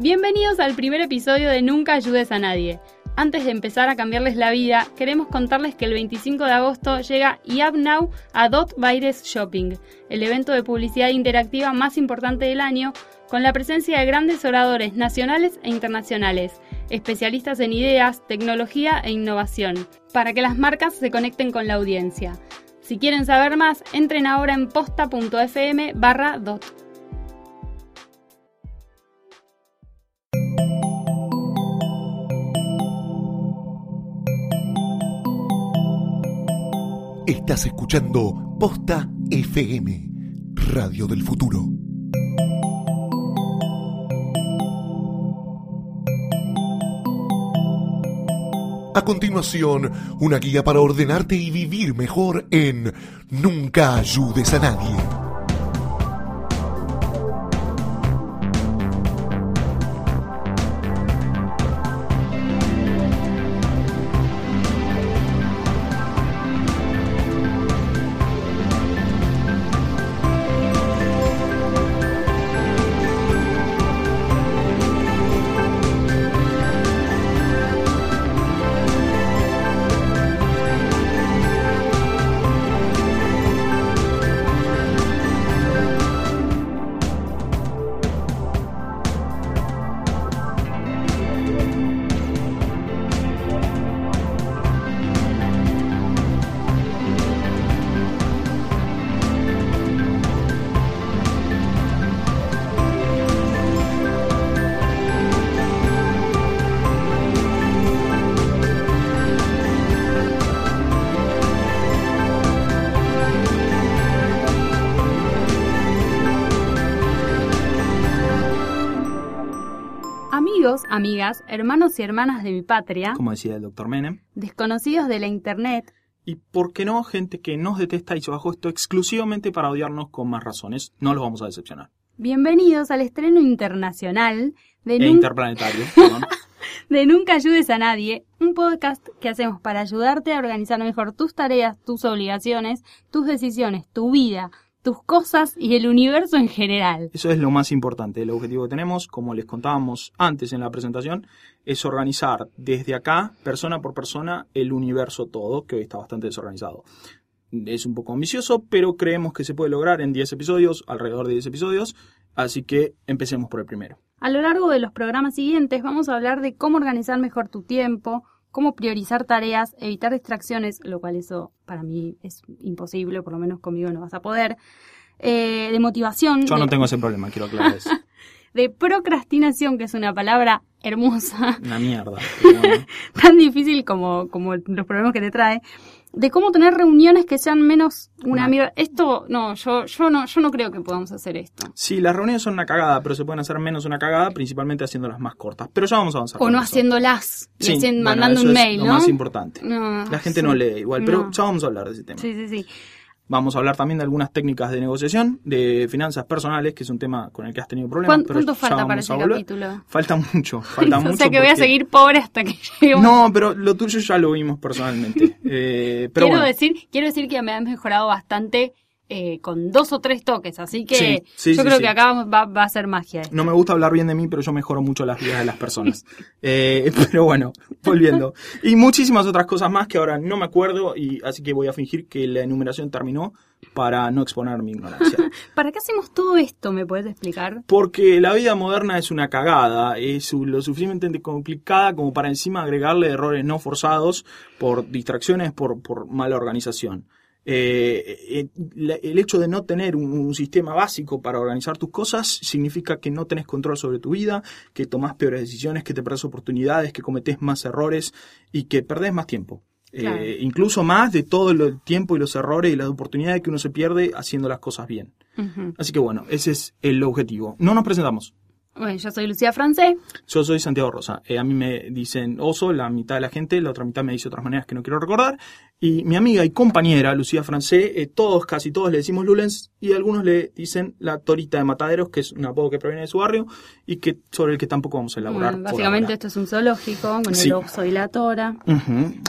Bienvenidos al primer episodio de Nunca ayudes a nadie. Antes de empezar a cambiarles la vida, queremos contarles que el 25 de agosto llega Now a Dot Virus Shopping, el evento de publicidad interactiva más importante del año, con la presencia de grandes oradores nacionales e internacionales, especialistas en ideas, tecnología e innovación, para que las marcas se conecten con la audiencia. Si quieren saber más, entren ahora en posta.fm barra dot. Estás escuchando Posta FM, Radio del Futuro. A continuación, una guía para ordenarte y vivir mejor en Nunca ayudes a nadie. Amigas, hermanos y hermanas de mi patria, como decía el doctor Menem, desconocidos de la Internet, y por qué no, gente que nos detesta y se bajó esto exclusivamente para odiarnos con más razones. No los vamos a decepcionar. Bienvenidos al estreno internacional de e interplanetario, de Nunca ayudes a nadie, un podcast que hacemos para ayudarte a organizar mejor tus tareas, tus obligaciones, tus decisiones, tu vida, tus cosas y el universo en general. Eso es lo más importante. El objetivo que tenemos, como les contábamos antes en la presentación, es organizar desde acá, persona por persona, el universo todo, que hoy está bastante desorganizado. Es un poco ambicioso, pero creemos que se puede lograr en 10 episodios, alrededor de 10 episodios, así que empecemos por el primero. A lo largo de los programas siguientes vamos a hablar de cómo organizar mejor tu tiempo, cómo priorizar tareas, evitar distracciones, lo cual eso para mí es imposible, por lo menos conmigo no vas a poder, eh, de motivación. Yo no tengo ese problema, quiero aclarar eso. de procrastinación, que es una palabra hermosa. Una mierda. Tan difícil como, como los problemas que te trae de cómo tener reuniones que sean menos una mierda. Esto, no, yo, yo no, yo no creo que podamos hacer esto. Sí, las reuniones son una cagada, pero se pueden hacer menos una cagada, principalmente haciéndolas más cortas. Pero ya vamos a avanzar. O no haciéndolas, mandando un mail, ¿no? Lo más importante. la gente no lee igual, pero ya vamos a hablar de ese tema. Sí, sí, sí. Vamos a hablar también de algunas técnicas de negociación, de finanzas personales, que es un tema con el que has tenido problemas. ¿Cuánto falta para ese capítulo? Falta mucho, falta mucho. o sea que voy a seguir pobre hasta que llegue. No, pero lo tuyo ya lo vimos personalmente. Eh, pero quiero, decir, quiero decir que me ha mejorado bastante eh, con dos o tres toques, así que yo creo que acá va, a ser magia. No me gusta hablar bien de mí, pero yo mejoro mucho las vidas de las personas. Eh, pero bueno, volviendo. Y muchísimas otras cosas más que ahora no me acuerdo, y así que voy a fingir que la enumeración terminó para no exponer mi ignorancia. ¿Para qué hacemos todo esto? ¿Me puedes explicar? Porque la vida moderna es una cagada, es lo suficientemente complicada como para encima agregarle errores no forzados por distracciones, por, por mala organización. Eh, eh, el hecho de no tener un, sistema básico para organizar tus cosas significa que no tenés control sobre tu vida, que tomás peores decisiones, que te perdés oportunidades, que cometés más errores y que perdés más tiempo. Eh, incluso más de todo el tiempo y los errores y las oportunidades que uno se pierde haciendo las cosas bien. Así que bueno, ese es el objetivo. No nos presentamos. Bueno, yo soy Lucía Francés. Yo soy Santiago Rosa. a mí me dicen oso la mitad de la gente, la otra mitad me dice otras maneras que no quiero recordar. Y mi amiga y compañera, Lucía Francé, eh, todos, casi todos le decimos Lulens y algunos le dicen la Torita de Mataderos, que es un apodo que proviene de su barrio y que sobre el que tampoco vamos a elaborar. Por básicamente esto es un zoológico con Sí. el oso y la tora.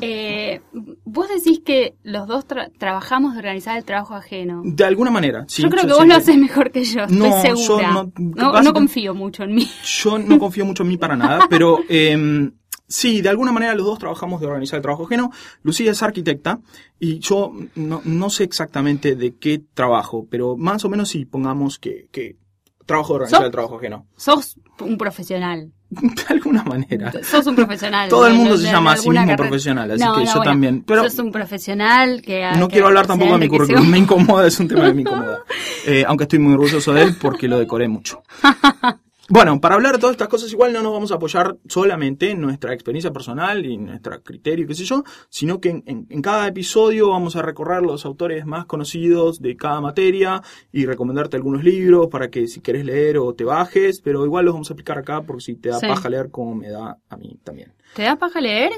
Eh, vos decís que los dos tra- trabajamos de organizar el trabajo ajeno. De alguna manera, sí. yo creo que yo vos lo haces mejor que yo, estoy No, yo segura. no- No, no confío mucho en mí. Yo no confío mucho en mí para nada, pero eh, sí, de alguna manera los dos trabajamos de organizar el trabajo ajeno. Lucía es arquitecta y yo no, no sé exactamente de qué trabajo, pero más o menos sí, pongamos que, que trabajo de organizar el trabajo ajeno. Sos un profesional. De alguna manera. Sos un profesional. Todo el de- mundo de- se de llama a sí mismo carrera. profesional, así No, que no, yo bueno, también. Pero sos un profesional que... no que- quiero hablar tampoco de mi currículum, me incomoda, es un tema que me incomoda. Eh, aunque estoy muy orgulloso de él porque lo decoré mucho. Bueno, para hablar de todas estas cosas igual no nos vamos a apoyar solamente en nuestra experiencia personal y nuestro criterio, qué sé yo, sino que en, en- en cada episodio vamos a recorrer los autores más conocidos de cada materia y recomendarte algunos libros para que si querés leer o te bajes, pero igual los vamos a explicar acá porque si te da Sí. paja leer como me da a mí también. ¿Te da paja leer?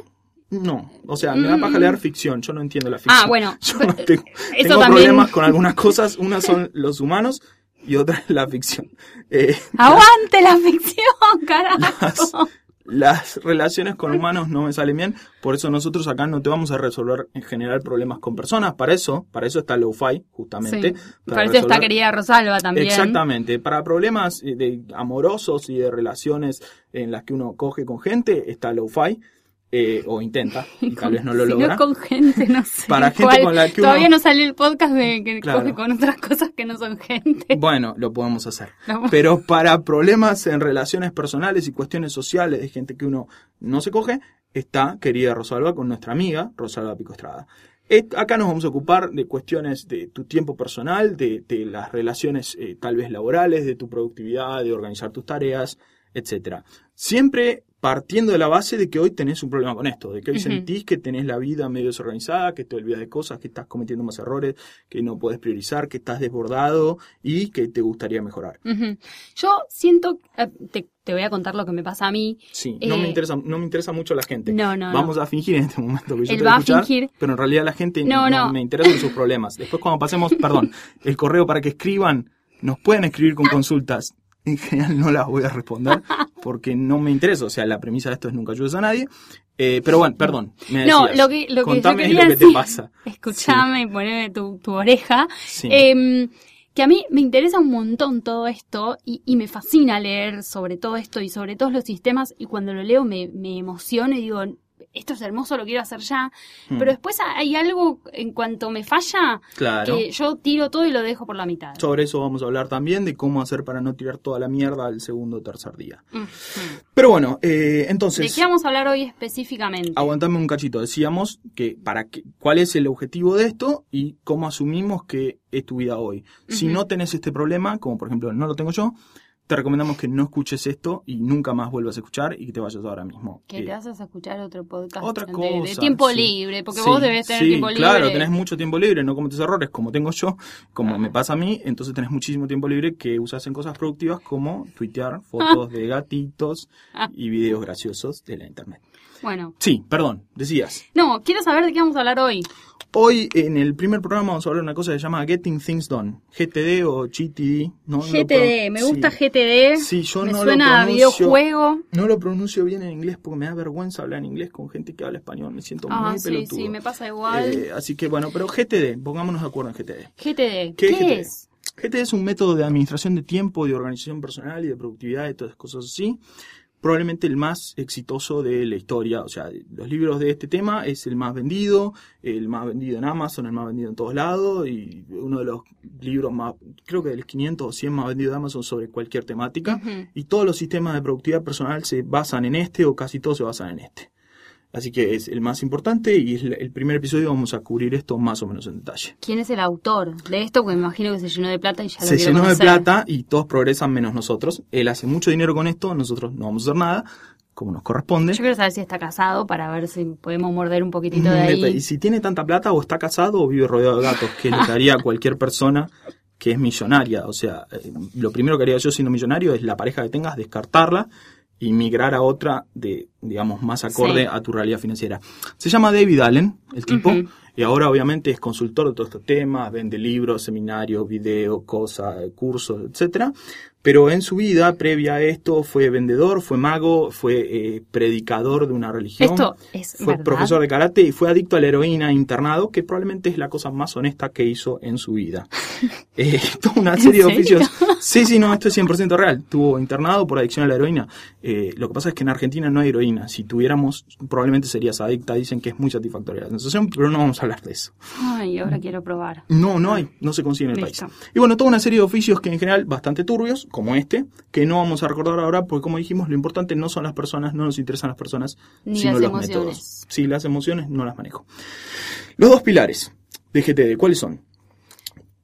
No, o sea, me da paja leer ficción, yo no entiendo la ficción. Ah, bueno. Yo no tengo, eso tengo también- problemas con algunas cosas, una son los humanos y otra es la ficción. Eh, ¡Aguante la ficción, carajo! las relaciones con humanos no me salen bien, por eso nosotros acá no te vamos a resolver en general problemas con personas, para eso, para eso está lo-fi, justamente. Sí. para Para eso está querida Rosalba también. Exactamente, para problemas eh, de amorosos y de relaciones en las que uno coge con gente, está lo-fi, eh, o intenta, y tal vez no lo logra. con gente, no sé. Para gente con la que Todavía no salió el podcast de que Claro. coge con otras cosas que no son gente. Bueno, lo podemos hacer. No. Pero para problemas en relaciones personales y cuestiones sociales de gente que uno no se coge, está querida Rosalba con nuestra amiga Rosalba Pico Estrada. Et- Acá nos vamos a ocupar de cuestiones de tu tiempo personal, de, de las relaciones eh, tal vez laborales, de tu productividad, de organizar tus tareas, etcétera. Siempre partiendo de la base de que hoy tenés un problema con esto, de que hoy sentís que tenés la vida medio desorganizada, que te olvidas de cosas, que estás cometiendo más errores, que no puedes priorizar, que estás desbordado y que te gustaría mejorar. Yo siento, eh, te, te voy a contar lo que me pasa a mí. Sí, no me Eh, interesa, no me interesa mucho la gente. No, no, no. Vamos a fingir en este momento que yo Él te voy va a a escuchar, fingir. pero en realidad la gente No, no, no. me interesan sus problemas. Después cuando pasemos, perdón, el correo para que escriban, nos pueden escribir con consultas. En general no las voy a responder porque no me interesa. O sea, la premisa de esto es nunca ayudes a nadie. Eh, pero bueno, perdón. Me No, decías. lo que, lo que yo Contame quería lo que te decir- pasa. Escuchame y poneme tu, tu oreja. Sí. Em, que a mí me interesa un montón todo esto y, y me fascina leer sobre todo esto y sobre todos los sistemas y cuando lo leo me, me emociono y digo, esto es hermoso, lo quiero hacer ya. Hmm. Pero después hay algo en cuanto me falla Claro. que yo tiro todo y lo dejo por la mitad. Sobre eso vamos a hablar también, de cómo hacer para no tirar toda la mierda al segundo o tercer día. Pero bueno, eh, ¿De entonces... qué vamos a hablar hoy específicamente? Aguantame un cachito. Decíamos que para qué, cuál es el objetivo de esto y cómo asumimos que es tu vida hoy. Si no tenés este problema, como por ejemplo no lo tengo yo, te recomendamos que no escuches esto y nunca más vuelvas a escuchar y que te vayas ahora mismo. Que Eh, te vas a escuchar otro podcast otra de, cosa. de tiempo sí. libre, porque Sí, vos debes tener sí, tiempo libre. Claro, tenés mucho tiempo libre, no cometes errores como tengo yo, como me pasa a mí, entonces tenés muchísimo tiempo libre que usas en cosas productivas como tuitear fotos de gatitos Ah. y videos graciosos de la internet. Bueno, Sí, perdón, decías. no, quiero saber de qué vamos a hablar hoy. Hoy en el primer programa vamos a hablar de una cosa que se llama Getting Things Done, GTD o GTD. No, GTD, me sí. gusta GTD. Sí, yo me no lo suena a pronuncio. videojuego. No lo pronuncio bien en inglés porque me da vergüenza hablar en inglés con gente que habla español, me siento Ah, muy sí, pelotudo. sí, me pasa igual. Eh, así que bueno, pero GTD, pongámonos de acuerdo en GTD. GTD, ¿Qué ¿qué, es GTD? es? GTD es un método de administración de tiempo, de organización personal y de productividad y todas esas cosas así. Probablemente el más exitoso de la historia. O sea, los libros de este tema es el más vendido, el más vendido en Amazon, el más vendido en todos lados y uno de los libros más, creo que de los 500 o 100 más vendidos de Amazon sobre cualquier temática. Y todos los sistemas de productividad personal se basan en este o casi todos se basan en este. Así que es el más importante y es el primer episodio vamos a cubrir esto más o menos en detalle. ¿Quién es el autor de esto? Porque me imagino que se llenó de plata y ya lo se llenó de conocer. plata y todos progresan menos nosotros. Él hace mucho dinero con esto, nosotros no vamos a hacer nada, como nos corresponde. Yo quiero saber si está casado para ver si podemos morder un poquitito de Y ahí. si tiene tanta plata, o está casado o vive rodeado de gatos, que lo que haría cualquier persona que es millonaria. O sea, eh, lo primero que haría yo siendo millonario es la pareja que tengas, descartarla y migrar a otra de digamos, más acorde Sí. a tu realidad financiera. Se llama David Allen, el tipo, y ahora obviamente es consultor de todos estos temas, vende libros, seminarios, videos, cosas, cursos, etcétera. Pero en su vida, previa a esto, fue vendedor, fue mago, fue eh, predicador de una religión. Esto es Fue verdad. profesor de karate y fue adicto a la heroína internado, que probablemente es la cosa más honesta que hizo en su vida. Eh, toda una serie de oficios. Sí, sí, no, esto es 100% real. Tuvo internado por adicción a la heroína. Eh, lo que pasa es que en Argentina no hay heroína. Si tuviéramos, probablemente serías adicta. Dicen que es muy satisfactoria la sensación, pero no vamos a hablar de eso. Ay, ahora quiero probar. No, no hay, no se consigue en el Listo. país. Y bueno, toda una serie de oficios que en general bastante turbios, como este, que no vamos a recordar ahora, porque como dijimos, lo importante no son las personas, no nos interesan las personas, Ni sino las los emociones. métodos. Sí, las emociones no las manejo. Los dos pilares de GTD, ¿cuáles son?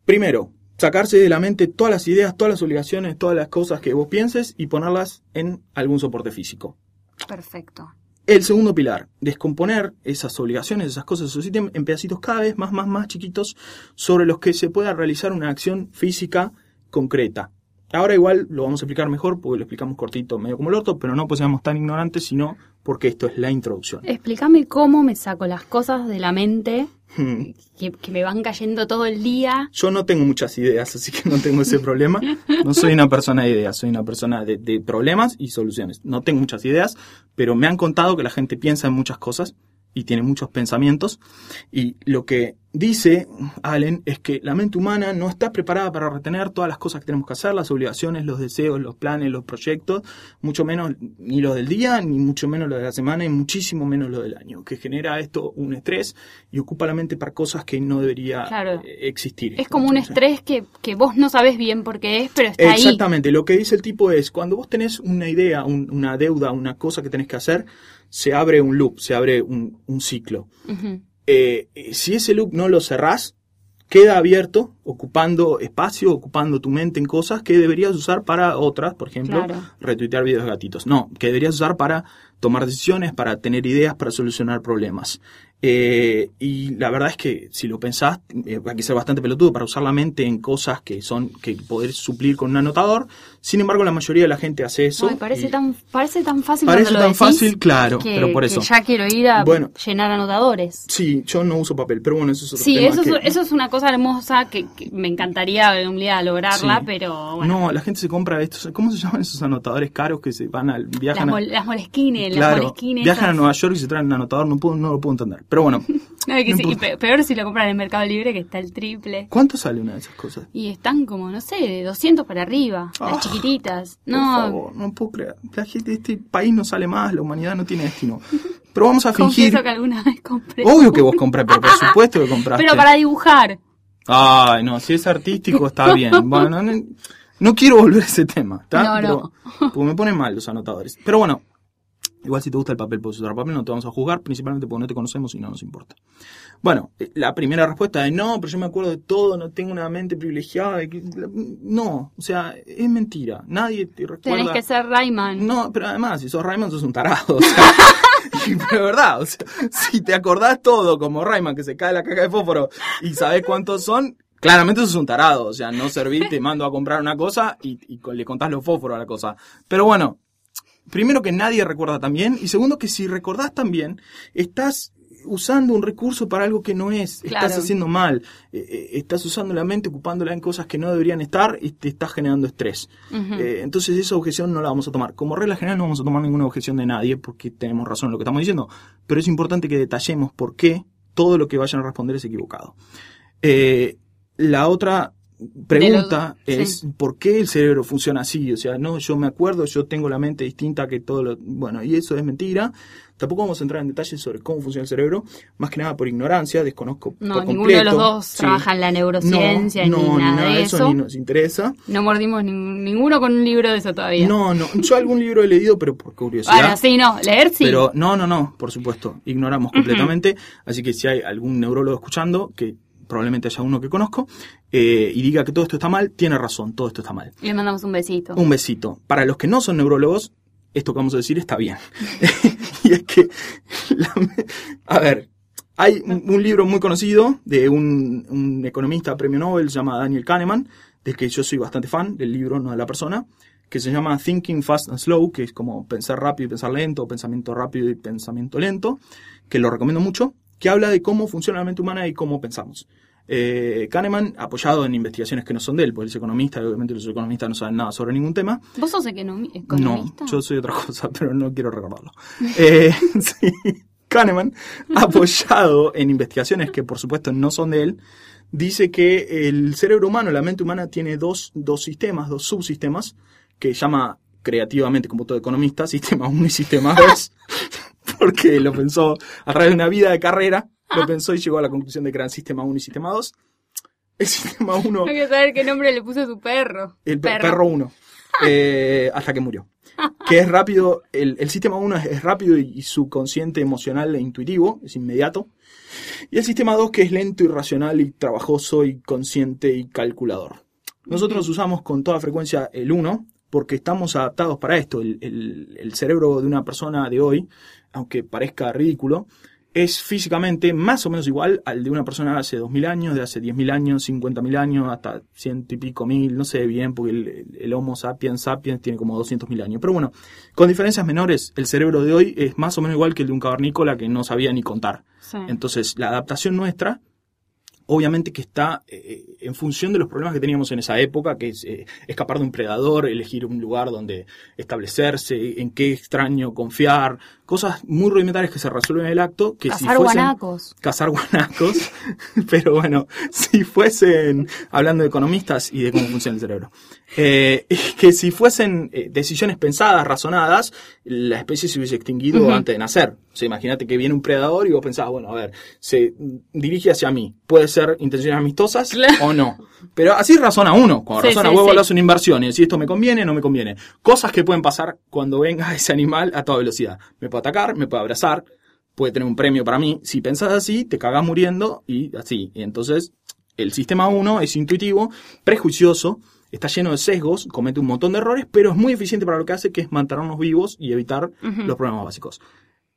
Primero, sacarse de la mente todas las ideas, todas las obligaciones, todas las cosas que vos pienses y ponerlas en algún soporte físico. Perfecto. El segundo pilar, descomponer esas obligaciones, esas cosas, esos ítems en pedacitos cada vez más, más, más chiquitos sobre los que se pueda realizar una acción física concreta. Ahora igual lo vamos a explicar mejor porque lo explicamos cortito, medio como el orto, pero no pues seamos tan ignorantes, sino porque esto es la introducción. Explícame cómo me saco las cosas de la mente Hmm. que, que me van cayendo todo el día. Yo no tengo muchas ideas, así que no tengo ese problema. No soy una persona de ideas, soy una persona de, de problemas y soluciones. No tengo muchas ideas, pero me han contado que la gente piensa en muchas cosas y tiene muchos pensamientos. Y lo que dice Allen es que la mente humana no está preparada para retener todas las cosas que tenemos que hacer, las obligaciones, los deseos, los planes, los proyectos, mucho menos ni los del día, ni mucho menos los de la semana, y muchísimo menos los del año, que genera esto un estrés y ocupa la mente para cosas que no debería Claro. eh, existir. Es como un Entonces, estrés que, que vos no sabés bien por qué es, pero está ahí. Exactamente, lo que dice el tipo es, cuando vos tenés una idea, un- una deuda, una cosa que tenés que hacer, se abre un loop, se abre un, un ciclo. Eh, eh, si ese loop no lo cerrás, queda abierto, ocupando espacio, ocupando tu mente en cosas que deberías usar para otras, por ejemplo, Claro. retuitear videos de gatitos. No, que deberías usar para tomar decisiones, para tener ideas, para solucionar problemas. Eh, y la verdad es que si lo pensás, eh, hay que ser bastante pelotudo para usar la mente en cosas que son que poder suplir con un anotador. Sin embargo, la mayoría de la gente hace eso. Ay, parece, tan, parece tan fácil Parece lo tan decís fácil, claro, que, pero por eso. ya quiero ir a Bueno. llenar anotadores. Sí, yo no uso papel, pero bueno, eso es otro Sí, tema eso es, que- eso es una cosa hermosa que, que me encantaría un día lograrla, Sí. pero bueno. No, la gente se compra estos, ¿cómo se llaman esos anotadores caros que se van al las, viajan a, mol- las moleskines, las claro, moleskines. viajan a. Nueva York y se traen un anotador, no puedo, no lo puedo entender. Pero bueno, No, que no sí, y importa. pe- peor si lo compran en el Mercado Libre, que está el triple. ¿cuánto sale una de esas cosas? Y están como, no sé, de 200 para arriba, Ah, las chiquititas. Por No, favor, no puedo creer. La gente de este país no sale más, la humanidad no tiene destino. Pero vamos a fingir. confieso que alguna vez compré. Obvio que vos compré, pero por supuesto que compraste. Pero para dibujar. Ay, no, si es artístico está bien. Bueno, no, no quiero volver a ese tema, ¿está? No, Pero- no. Porque me ponen mal los anotadores. Pero bueno, igual si te gusta el papel, puedes usar papel, no te vamos a juzgar, principalmente porque no te conocemos y no nos importa. Bueno, eh, la primera respuesta es no, pero yo me acuerdo de todo, no tengo una mente privilegiada. que- No, o sea, es mentira. Nadie te recuerda. Tenés que ser Rayman. No, pero además, si sos Rayman, sos un tarado. O sea, verdad, o sea, si te acordás todo como Rayman, que se cae la caja de fósforo y sabés cuántos son, claramente sos un tarado. O sea, no servís, te mando a comprar una cosa y, y le contás los fósforos a la cosa. Pero bueno, primero que nadie recuerda tan bien, y segundo que si recordás también, estás usando un recurso para algo que no es, Claro. estás haciendo mal, eh, eh, estás usando la mente, ocupándola en cosas que no deberían estar y te estás generando estrés. Eh, entonces esa objeción no la vamos a tomar. Como regla general no vamos a tomar ninguna objeción de nadie porque tenemos razón en lo que estamos diciendo, pero es importante que detallemos por qué todo lo que vayan a responder es equivocado. Eh, la otra pregunta lo- es sí. por qué el cerebro funciona así. O sea, no, yo me acuerdo, yo tengo la mente distinta que todo lo... Bueno, y eso es mentira. Tampoco vamos a entrar en detalles sobre cómo funciona el cerebro, más que nada por ignorancia, desconozco No, por ninguno de los dos Sí. trabaja en la neurociencia no, no, ni nada de eso. ni nos interesa. No mordimos nin- ninguno con un libro de eso todavía. No, no, yo algún libro he leído, pero por curiosidad. Bueno, sí, no, leer sí. Pero no, no, no, por supuesto, ignoramos completamente. Así que si hay algún neurólogo escuchando, que probablemente haya uno que conozco, eh, y diga que todo esto está mal, tiene razón, todo esto está mal. Le mandamos un besito. Un besito. Para los que no son neurólogos, esto que vamos a decir está bien. y es que, la- a ver, hay un, un libro muy conocido de un, un economista premio Nobel, se llama Daniel Kahneman, del que yo soy bastante fan, del libro, no de la persona, que se llama Thinking Fast and Slow, que es como pensar rápido y pensar lento, pensamiento rápido y pensamiento lento, que lo recomiendo mucho, que habla de cómo funciona la mente humana y cómo pensamos. Eh, Kahneman, apoyado en investigaciones que no son de él, porque es economista y obviamente los economistas no saben nada sobre ningún tema. ¿Vos sos economi- economista? No, yo soy otra cosa, pero no quiero recordarlo. Eh, sí. Kahneman, apoyado en investigaciones que por supuesto no son de él, dice que el cerebro humano, la mente humana, tiene dos, dos sistemas, dos subsistemas, que llama creativamente, como todo economista, sistema 1 y sistema 2, porque lo pensó a través de una vida de carrera, lo pensó y llegó a la conclusión de que eran sistema 1 y sistema 2. El sistema 1 No quiero saber qué nombre le puso a su perro. el pe- perro 1. hasta que murió. Que es rápido, el, el sistema 1 es, es rápido y, y subconsciente, emocional e intuitivo, es inmediato. Y el sistema 2 que es lento y racional y trabajoso y consciente y calculador. Nosotros usamos con toda frecuencia el 1 porque estamos adaptados para esto. El, el- el cerebro de una persona de hoy, aunque parezca ridículo, es físicamente más o menos igual al de una persona de hace 2000 años, de hace 10.000 años, 50.000 años, hasta ciento y pico mil, no sé bien, porque el, el Homo sapiens sapiens tiene como 200.000 años. Pero bueno, con diferencias menores, el cerebro de hoy es más o menos igual que el de un cavernícola que no sabía ni contar. Sí. Entonces, la adaptación nuestra, obviamente que está eh, en función de los problemas que teníamos en esa época, que es eh, escapar de un predador, elegir un lugar donde establecerse, en qué extraño confiar, cosas muy rudimentarias que se resuelven en el acto, que si Cazar fuesen guanacos. cazar guanacos, pero bueno, si fuesen, hablando de economistas y de cómo funciona el cerebro, eh, que si fuesen eh, decisiones pensadas, razonadas, la especie se hubiese extinguido antes de nacer. O sea, imagínate que viene un predador y vos pensás, bueno, a ver, se dirige hacia mí, puede ser intenciones amistosas Claro. o no. Pero así razona uno, cuando Sí, razona sí, huevo sí. hace una inversión y decís esto me conviene, no me conviene. Cosas que pueden pasar cuando venga ese animal a toda velocidad. Me puede atacar, me puede abrazar, puede tener un premio para mí. Si pensás así, te cagás muriendo y así. Y entonces, el sistema 1 es intuitivo, prejuicioso, está lleno de sesgos, comete un montón de errores, pero es muy eficiente para lo que hace, que es mantenernos vivos y evitar los problemas básicos.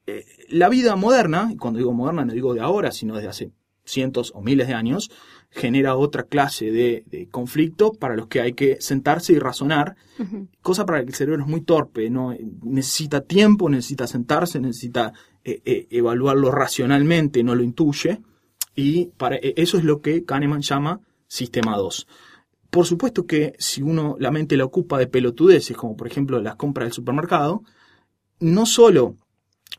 Eh, la vida moderna, y cuando digo moderna no digo de ahora, sino desde hace cientos o miles de años, genera otra clase de, de conflicto para los que hay que sentarse y razonar cosa para la que el cerebro es muy torpe, ¿no? Necesita tiempo, necesita sentarse, necesita eh, eh, evaluarlo racionalmente, no lo intuye. Y para, eh, eso es lo que Kahneman llama sistema 2. Por supuesto que si uno la mente la ocupa de pelotudeces, como por ejemplo las compras del supermercado, no solo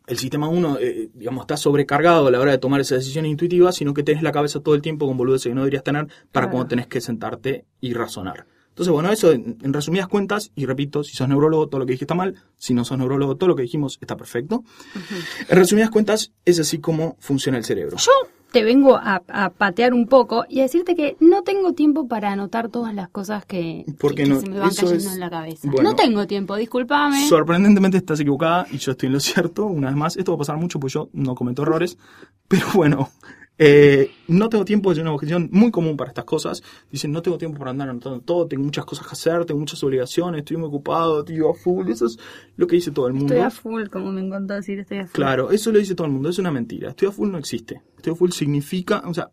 el sistema 1, eh, digamos, está sobrecargado a la hora de tomar esa decisión intuitiva, sino que tenés la cabeza todo el tiempo con boludeces que no deberías tener para Claro. cuando tenés que sentarte y razonar. Entonces, bueno, eso en, en resumidas cuentas, y repito, si sos neurólogo, todo lo que dije está mal, si no sos neurólogo, todo lo que dijimos está perfecto. En resumidas cuentas, es así como funciona el cerebro. Yo te vengo a, a patear un poco y a decirte que no tengo tiempo para anotar todas las cosas que, Porque que no- se me van cayendo es- en la cabeza. bueno. no tengo tiempo, discúlpame. Sorprendentemente estás equivocada y yo estoy en lo cierto. Una vez más, esto va a pasar mucho porque yo no cometo errores. Pero bueno, eh, no tengo tiempo, es una objeción muy común para estas cosas. Dicen, no tengo tiempo para andar anotando todo, tengo muchas cosas que hacer, tengo muchas obligaciones, estoy muy ocupado, tío, a full. Eso es lo que dice todo el mundo. Estoy a full, como me encanta decir, estoy a full. Claro, eso lo dice todo el mundo, es una mentira. Estoy a full no existe. Estoy a full significa, o sea,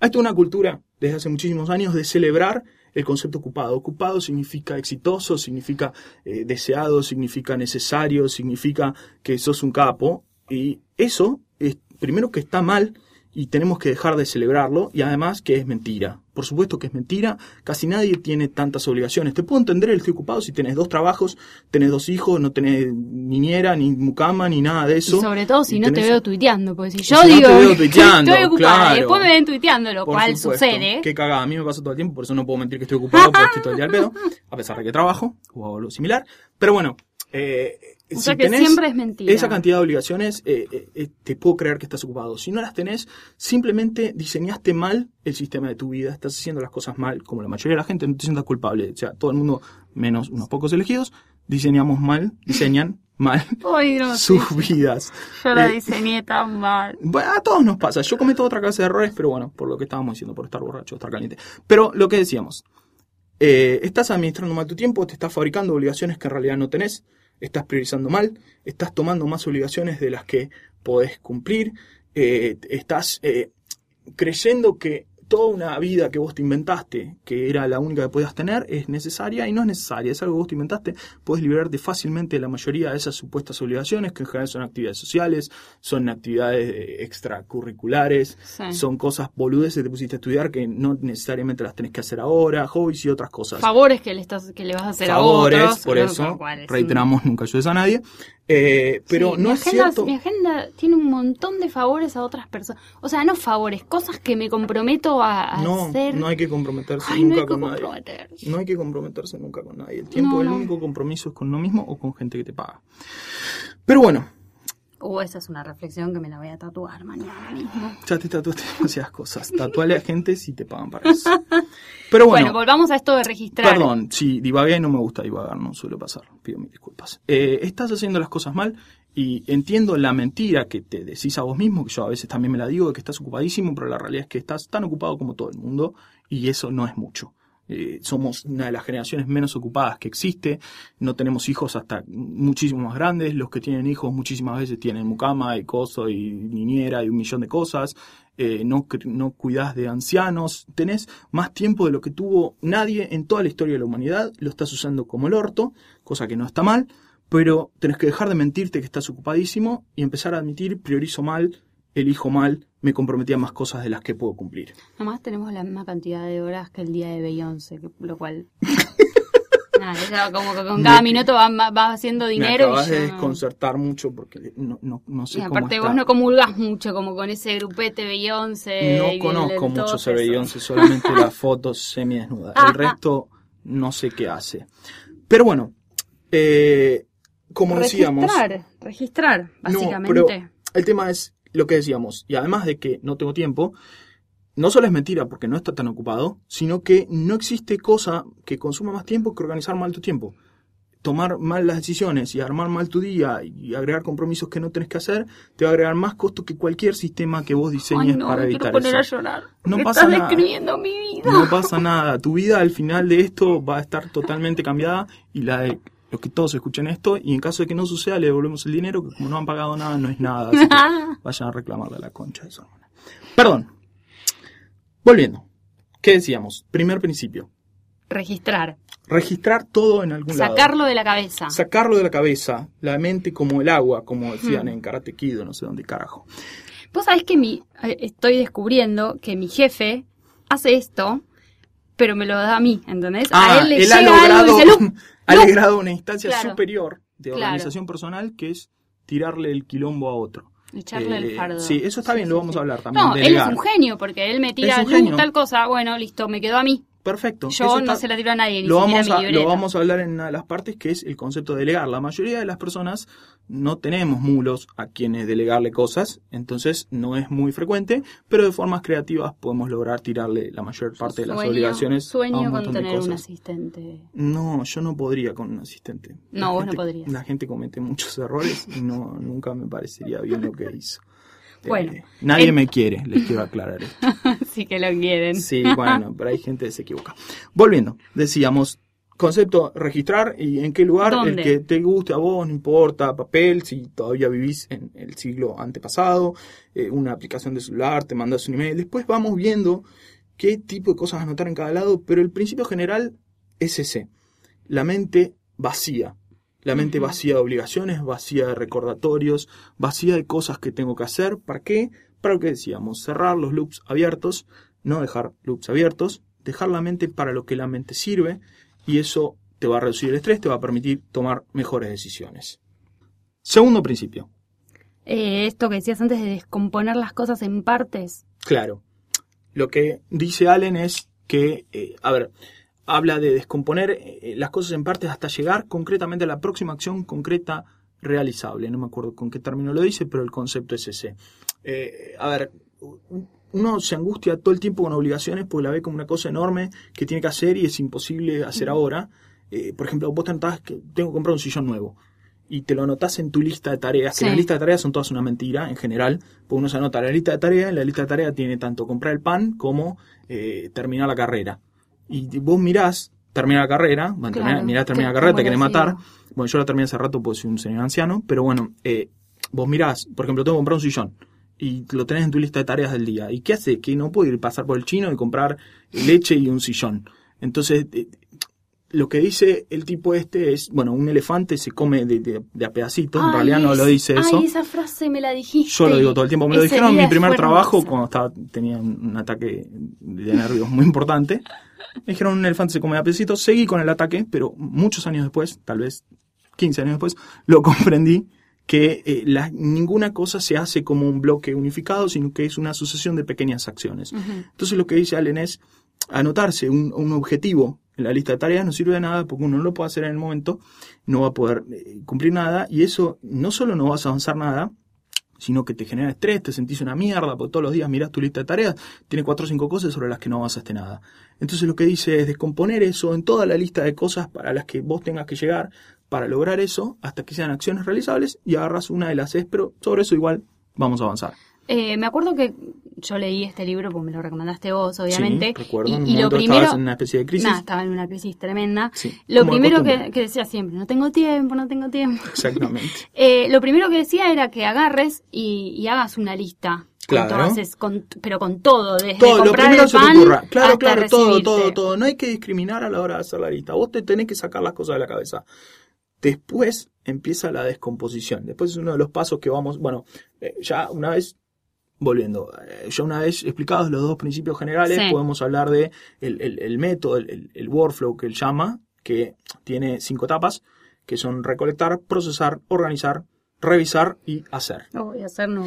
hay toda una cultura desde hace muchísimos años de celebrar el concepto ocupado. Ocupado significa exitoso, significa eh, deseado, significa necesario, significa que sos un capo. Y eso es primero que está mal y tenemos que dejar de celebrarlo y además que es mentira. Por supuesto que es mentira, casi nadie tiene tantas obligaciones. Te puedo entender el estoy ocupado si tenés dos trabajos, tenés dos hijos, no tenés niñera, ni mucama, ni nada de Y eso. sobre todo si Y no te veo tuiteando, porque si Y yo si no digo te veo tuiteando, estoy ocupada, claro. después me ven tuiteando, lo Por cual supuesto. sucede. Qué cagada, a mí me pasa todo el tiempo, por eso no puedo mentir que estoy ocupado porque estoy todo el día al pedo, a pesar de que trabajo o algo similar. Pero bueno, eh, O si sea que tenés siempre es mentira. esa cantidad de obligaciones, eh, eh, te puedo creer que estás ocupado. Si no las tenés, simplemente diseñaste mal el sistema de tu vida, estás haciendo las cosas mal, como la mayoría de la gente, no te sientas culpable. O sea, todo el mundo, menos unos pocos elegidos, diseñamos mal, diseñan mal Ay, no, sus sí, vidas. yo la diseñé tan mal. bueno, a todos nos pasa. Yo cometo otra clase de errores, pero bueno, por lo que estábamos diciendo, por estar borracho, estar caliente. Pero lo que decíamos, eh, estás administrando mal tu tiempo, te estás fabricando obligaciones que en realidad no tenés, estás priorizando mal, estás tomando más obligaciones de las que podés cumplir, eh, estás eh, creyendo que toda una vida que vos te inventaste, que era la única que podías tener, es necesaria y no es necesaria, es algo que vos te inventaste, puedes liberarte fácilmente de la mayoría de esas supuestas obligaciones, que en general son actividades sociales, son actividades eh, extracurriculares, Sí. son cosas boludeces que te pusiste a estudiar que no necesariamente las tenés que hacer ahora, hobbies y otras cosas. Favores que le, estás, que le vas a hacer Favores, a otros. por eso, reiteramos, nunca ayudes a nadie. Eh, pero Sí, no mi es agenda, cierto... Mi agenda tiene un montón de favores a otras personas. O sea, no favores, cosas que me comprometo a, a No, hacer. no hay que comprometerse Ay, no nunca que con nadie. No hay que comprometerse nunca con nadie. El tiempo, No, el no. único compromiso es con uno mismo o con gente que te paga. Pero bueno, Uh, esa es una reflexión que me la voy a tatuar mañana mismo. ya te tatuaste demasiadas cosas. Tatuale a gente si te pagan para eso. Pero Bueno, bueno, volvamos a esto de registrar. perdón, si divagué, no me gusta divagar, no suele pasar. Pido mis disculpas. Eh, estás haciendo las cosas mal y entiendo la mentira que te decís a vos mismo, que yo a veces también me la digo, de que estás ocupadísimo, pero la realidad es que estás tan ocupado como todo el mundo y eso no es mucho. Eh, somos una de las generaciones menos ocupadas que existe, no tenemos hijos hasta muchísimo más grandes, los que tienen hijos muchísimas veces tienen mucama y coso y niñera y un millón de cosas, eh, no, no de ancianos, tenés más tiempo de lo que tuvo nadie en toda la historia de la humanidad, lo estás usando como el orto, cosa que no está mal, pero tenés que dejar de mentirte que estás ocupadísimo y empezar a admitir, priorizo mal, elijo mal, me comprometí a más cosas de las que puedo cumplir. Nomás tenemos la misma cantidad de horas que el día de Beyoncé, lo cual... Nada, como que con cada Me- minuto va, va haciendo Me dinero acabas y de desconcertar mucho porque no, no, no sé Y cómo aparte está. vos no comulgas mucho como con ese grupete Beyoncé. No conozco mucho ese. Beyoncé, solamente las fotos semidesnudas. El resto no sé qué hace. Pero bueno, eh, como decíamos, Registrar, registrar, No, básicamente. pero el tema es lo que decíamos. Y además de que no tengo tiempo, no solo es mentira porque no está tan ocupado, sino que no existe cosa que consuma más tiempo que organizar mal tu tiempo. Tomar mal las decisiones y armar mal tu día y agregar compromisos que no tenés que hacer, te va a agregar más costo que cualquier sistema que vos diseñes Ay, no, para me evitar quiero poner eso. a llorar. No Me pasa estás nada. describiendo mi vida. No pasa nada. Tu vida al final de esto va a estar totalmente cambiada y la de los que todos escuchen esto. Y en caso de que no suceda, le devolvemos el dinero, que como no han pagado nada, no es nada. Así que vayan a reclamarle a la concha de su hermana. Perdón. Volviendo. ¿Qué decíamos? Primer principio. Registrar, Registrar todo en algún lado. sacarlo de la cabeza. Sacarlo de la cabeza. La mente como el agua, como decían Hmm. en Karate Kid, no sé dónde carajo. Vos sabés que mi, eh, estoy descubriendo que mi jefe hace esto, pero me lo da a mí, ¿entendés? Ah, a él le él ha llega algo y logrado, dice, "Lu, ha Lu". logrado una instancia Claro. superior de Claro. organización personal que es tirarle el quilombo a otro. Echarle Eh, el fardo. Sí, eso está bien, Sí, lo vamos sí. a hablar también. No, él es un genio, porque él me tira un "Lu, genio. tal cosa, bueno, listo, me quedó a mí. Perfecto. Yo eso no está- se la tiro a nadie, ni lo vamos, a a, mi lo vamos a hablar en una de las partes que es el concepto de delegar. La mayoría de las personas no tenemos mulos a quienes delegarle cosas, entonces no es muy frecuente, pero de formas creativas podemos lograr tirarle la mayor parte de las Sueño- obligaciones a Sueño un con de tener un asistente. No, yo no podría con un asistente. No, La vos no podrías. La gente comete muchos errores y no, nunca me parecería bien lo que hizo. Bueno, Eh, nadie en- me quiere, les quiero aclarar esto. sí que lo quieren. Sí, bueno, pero hay gente que se equivoca. Volviendo, decíamos, concepto registrar y en qué lugar, ¿Dónde? el que te guste a vos, no importa, papel, si todavía vivís en el siglo antepasado, eh, una aplicación de celular, te mandas un email, después vamos viendo qué tipo de cosas anotar en cada lado, pero el principio general es ese, la mente vacía. La mente vacía de obligaciones, vacía de recordatorios, vacía de cosas que tengo que hacer. ¿Para qué? Para lo que decíamos, cerrar los loops abiertos, no dejar loops abiertos, dejar la mente para lo que la mente sirve y eso te va a reducir el estrés, te va a permitir tomar mejores decisiones. Segundo principio, Eh, esto que decías antes de descomponer las cosas en partes. claro. Lo que dice Allen es que, eh, a ver, habla de descomponer eh, las cosas en partes hasta llegar concretamente a la próxima acción concreta realizable. No me acuerdo con qué término lo dice, pero el concepto es ese. Eh, a ver, uno se angustia todo el tiempo con obligaciones porque la ve como una cosa enorme que tiene que hacer y es imposible hacer ahora. Eh, por ejemplo, vos te anotás que tengo que comprar un sillón nuevo y te lo anotás en tu lista de tareas, que Sí. las listas de tareas son todas una mentira en general, porque uno se anota la lista de tareas, y la lista de tareas tiene tanto comprar el pan como eh, terminar la carrera. Y vos mirás, terminar la carrera, bueno, Claro, terminás- mirás, terminar la ¿cómo carrera, te querés matar. Bueno, yo la terminé hace rato porque soy un señor anciano, pero bueno, eh, vos mirás, por ejemplo, tengo que comprar un sillón. y lo tenés en tu lista de tareas del día. ¿Y qué hace? Que no puede ir pasar por el chino y comprar leche y un sillón. Entonces, eh, lo que dice el tipo este es, bueno, un elefante se come de, de- de a pedacitos, en Ay, realidad no lo dice eso. Ay, esa frase me la dijiste. Yo lo digo todo el tiempo. Me lo dijeron en mi primer trabajo hermosa. cuando estaba, tenía un un ataque de nervios muy importante. Me dijeron un elefante se come a pedacitos. Seguí con el ataque, pero muchos años después, tal vez 15 años después, lo comprendí que eh, la- ninguna cosa se hace como un bloque unificado, sino que es una sucesión de pequeñas acciones. Entonces lo que dice Allen es anotarse un, un objetivo en la lista de tareas no sirve de nada porque uno no lo puede hacer en el momento, no va a poder eh, cumplir nada y eso no solo no vas a avanzar nada, sino que te genera estrés, te sentís una mierda, porque todos los días mirás tu lista de tareas, tiene cuatro o cinco cosas sobre las que no avanzaste nada. Entonces lo que dice es descomponer eso en toda la lista de cosas para las que vos tengas que llegar para lograr eso hasta que sean acciones realizables y agarras una y la haces, pero sobre eso igual vamos a avanzar. Eh, me acuerdo que yo leí este libro porque me lo recomendaste vos, obviamente. Sí, recuerdo, y, y lo primero. estabas en una especie de crisis. Estaba en una crisis tremenda. Sí, Lo primero que, que decía siempre, no tengo tiempo, no tengo tiempo. Exactamente. Eh, lo primero que decía era que agarres y, y hagas una lista. Claro. todas es- con- pero con todo, desde Todo, lo primero el se te ocurra. Claro, hasta claro, todo, todo, todo. No hay que discriminar a la hora de hacer la lista. Vos te tenés que sacar las cosas de la cabeza. Después empieza la descomposición. Después es uno de los pasos que vamos, bueno, eh, ya una vez, volviendo, eh, ya una vez explicados los dos principios generales, Sí. podemos hablar de el, el- el método, el, el- el workflow que él llama, que tiene cinco etapas, que son recolectar, procesar, organizar, revisar y hacer. No voy a hacer, no.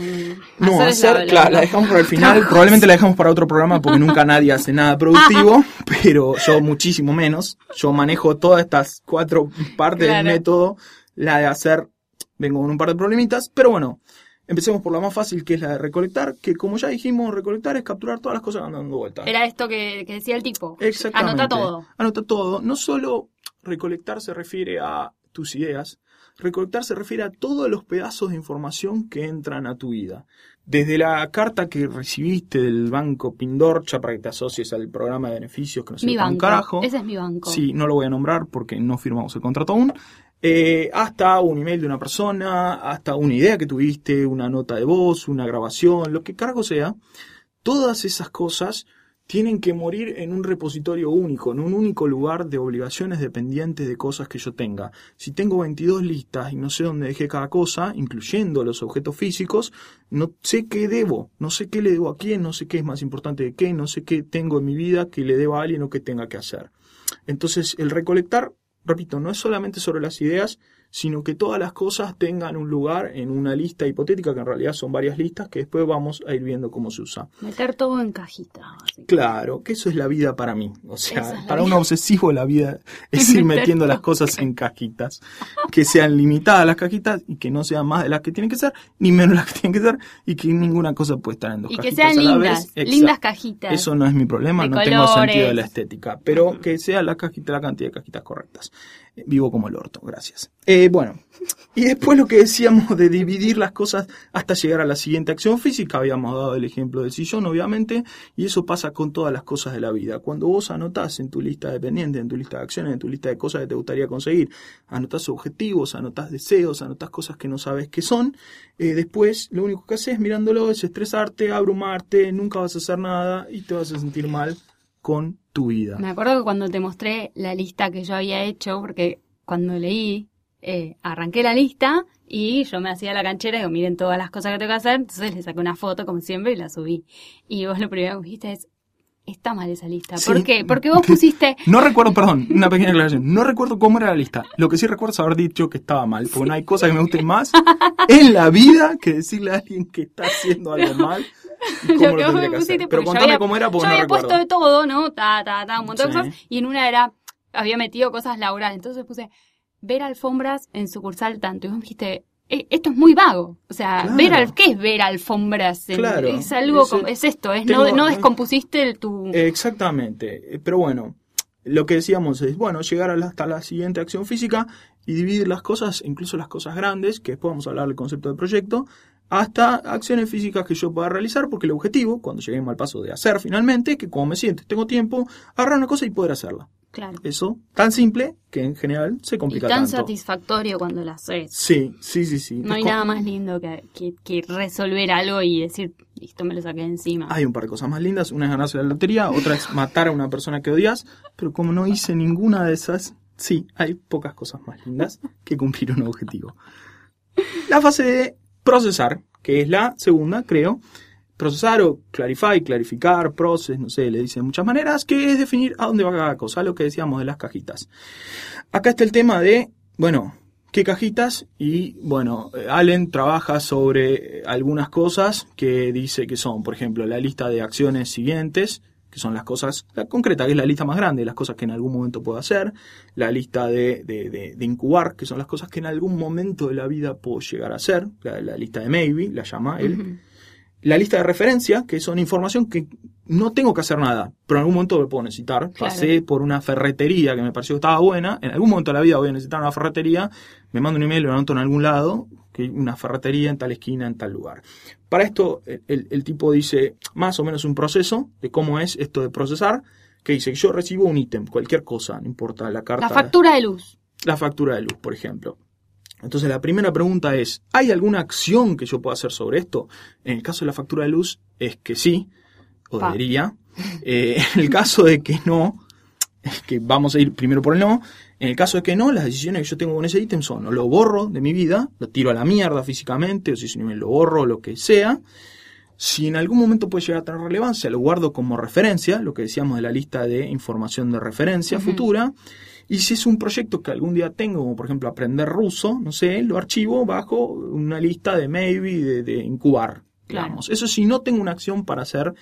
No, hacer, la- claro, la la- dejamos para el final. Probablemente la dejamos para otro programa porque nunca nadie hace nada productivo, pero yo muchísimo menos. Yo manejo todas estas cuatro partes Claro. del método. La de hacer, vengo con un par de problemitas, pero bueno, empecemos por la más fácil, que es la de recolectar, que como ya dijimos, recolectar es capturar todas las cosas que andan dando vueltas. Era esto que, que decía el tipo. Exactamente. Anota todo. Anota todo. No solo recolectar se refiere a tus ideas, recolectar se refiere a todos los pedazos de información que entran a tu vida. Desde la carta que recibiste del banco Pindorcha para que te asocies al programa de beneficios que no Mi sirve para un banco. carajo. Ese es mi banco. Sí, no lo voy a nombrar porque no firmamos el contrato aún. Eh, hasta un email de una persona, hasta una idea que tuviste, una nota de voz, una grabación, lo que carajo sea. Todas esas cosas tienen que morir en un repositorio único, en un único lugar de obligaciones dependientes de cosas que yo tenga. Si tengo 22 listas y no sé dónde dejé cada cosa, incluyendo los objetos físicos, no sé qué debo, no sé qué le debo a quién, no sé qué es más importante de qué, no sé qué tengo en mi vida que le debo a alguien o que tenga que hacer. Entonces, el recolectar, repito, no es solamente sobre las ideas, sino que todas las cosas tengan un lugar en una lista hipotética, que en realidad son varias listas, que después vamos a ir viendo cómo se usa. Meter todo en cajita. así. Claro, que eso es la vida para mí. O sea, es para un obsesivo la vida es ir metiendo las cosas en cajitas. Que sean limitadas las cajitas y que no sean más de las que tienen que ser, ni menos las que tienen que ser, y que ninguna cosa puede estar en dos Y que cajitas sean a la lindas. vez. Lindas cajitas. Eso no es mi problema, no tengo sentido de la estética, pero que sea la cajita, la cantidad de cajitas correctas. Vivo como el orto, gracias. Eh, bueno, y después lo que decíamos de dividir las cosas hasta llegar a la siguiente acción física, habíamos dado el ejemplo del sillón, obviamente, y eso pasa con todas las cosas de la vida. Cuando vos anotás en tu lista de pendientes, en tu lista de acciones, en tu lista de cosas que te gustaría conseguir, anotás objetivos, anotás deseos, anotás cosas que no sabes qué son, eh, después lo único que haces mirándolo es estresarte, abrumarte, nunca vas a hacer nada y te vas a sentir mal con tu vida. Me acuerdo que cuando te mostré la lista que yo había hecho, porque cuando leí, eh, arranqué la lista y yo me hacía la canchera y digo, miren todas las cosas que tengo que hacer, entonces le saqué una foto como siempre y la subí. Y vos lo primero que dijiste es, está mal esa lista. ¿Por Sí. qué? Porque vos pusiste, No recuerdo, perdón, una pequeña aclaración. No recuerdo cómo era la lista. Lo que sí recuerdo es haber dicho que estaba mal, porque no hay cosa que me guste más en la vida que decirle a alguien que está haciendo algo mal cómo lo lo, que me pusiste. Pero contame había- cómo era porque yo no había recuerdo. puesto de todo, ¿no? Ta, ta, ta, un montón de cosas. Y en una era, había metido cosas laborales. Entonces puse, ver alfombras en sucursal tanto. Y vos me dijiste, "Eh, esto es muy vago. O sea, Claro. ver al, ¿qué es ver alfombras? Claro. Es algo, es esto, es tengo- no, no descompusiste tu... Exactamente. Eh, Pero bueno, lo que decíamos es, bueno, llegar hasta la siguiente acción física y dividir las cosas, incluso las cosas grandes, que después vamos a hablar del concepto de proyecto, hasta acciones físicas que yo pueda realizar, porque el objetivo, cuando lleguemos al paso de hacer finalmente, es que como me siento, y tengo tiempo, agarrar una cosa y poder hacerla. Claro. Eso, tan simple que en general se Y complica tan tanto. satisfactorio cuando lo haces. Sí, sí, sí, sí. No hay Es nada más lindo que, que- que resolver algo y decir, listo, me lo saqué encima. Hay un par de cosas más lindas. Una es ganarse la lotería, otra es matar a una persona que odias. Pero como no hice ninguna de esas, sí, hay pocas cosas más lindas que cumplir un objetivo. La fase de procesar, que es la segunda, creo. Procesar o clarify, clarificar, process, no sé, le dicen de muchas maneras, que es definir a dónde va cada cosa, lo que decíamos de las cajitas. Acá está el tema de, bueno, ¿qué cajitas? Y bueno, eh, Allen trabaja sobre algunas cosas que dice que son, por ejemplo, la lista de acciones siguientes, que son las cosas, la concreta, que es la lista más grande, las cosas que en algún momento puedo hacer, la lista de, de- de- de incubar, que son las cosas que en algún momento de la vida puedo llegar a hacer, la, lista de maybe, la llama él. La lista de referencia, que son información que no tengo que hacer nada, pero en algún momento lo puedo necesitar. Claro. Pasé por una ferretería que me pareció que estaba buena, en algún momento de la vida voy a necesitar una ferretería, me mando un email, lo anoto en algún lado, que una ferretería en tal esquina, en tal lugar. Para esto, el, el- el tipo dice más o menos un proceso de cómo es esto de procesar, que dice que yo recibo un ítem, cualquier cosa, no importa la carta La factura de luz. la factura de luz, por ejemplo. Entonces la primera pregunta es, ¿hay alguna acción que yo pueda hacer sobre esto? En el caso de la factura de luz es que sí, o Pa. debería. Eh, en el caso de que no, es que vamos a ir primero por el no, en el caso de que no, las decisiones que yo tengo con ese ítem son o lo borro de mi vida, lo tiro a la mierda físicamente, o si no me lo borro, lo que sea. Si en algún momento puede llegar a tener relevancia, lo guardo como referencia, lo que decíamos de la lista de información de referencia futura. Y si es un proyecto que algún día tengo, como por ejemplo aprender ruso, no sé, lo archivo bajo una lista de maybe, de, de incubar, Claro. digamos. Eso si no tengo una acción para hacer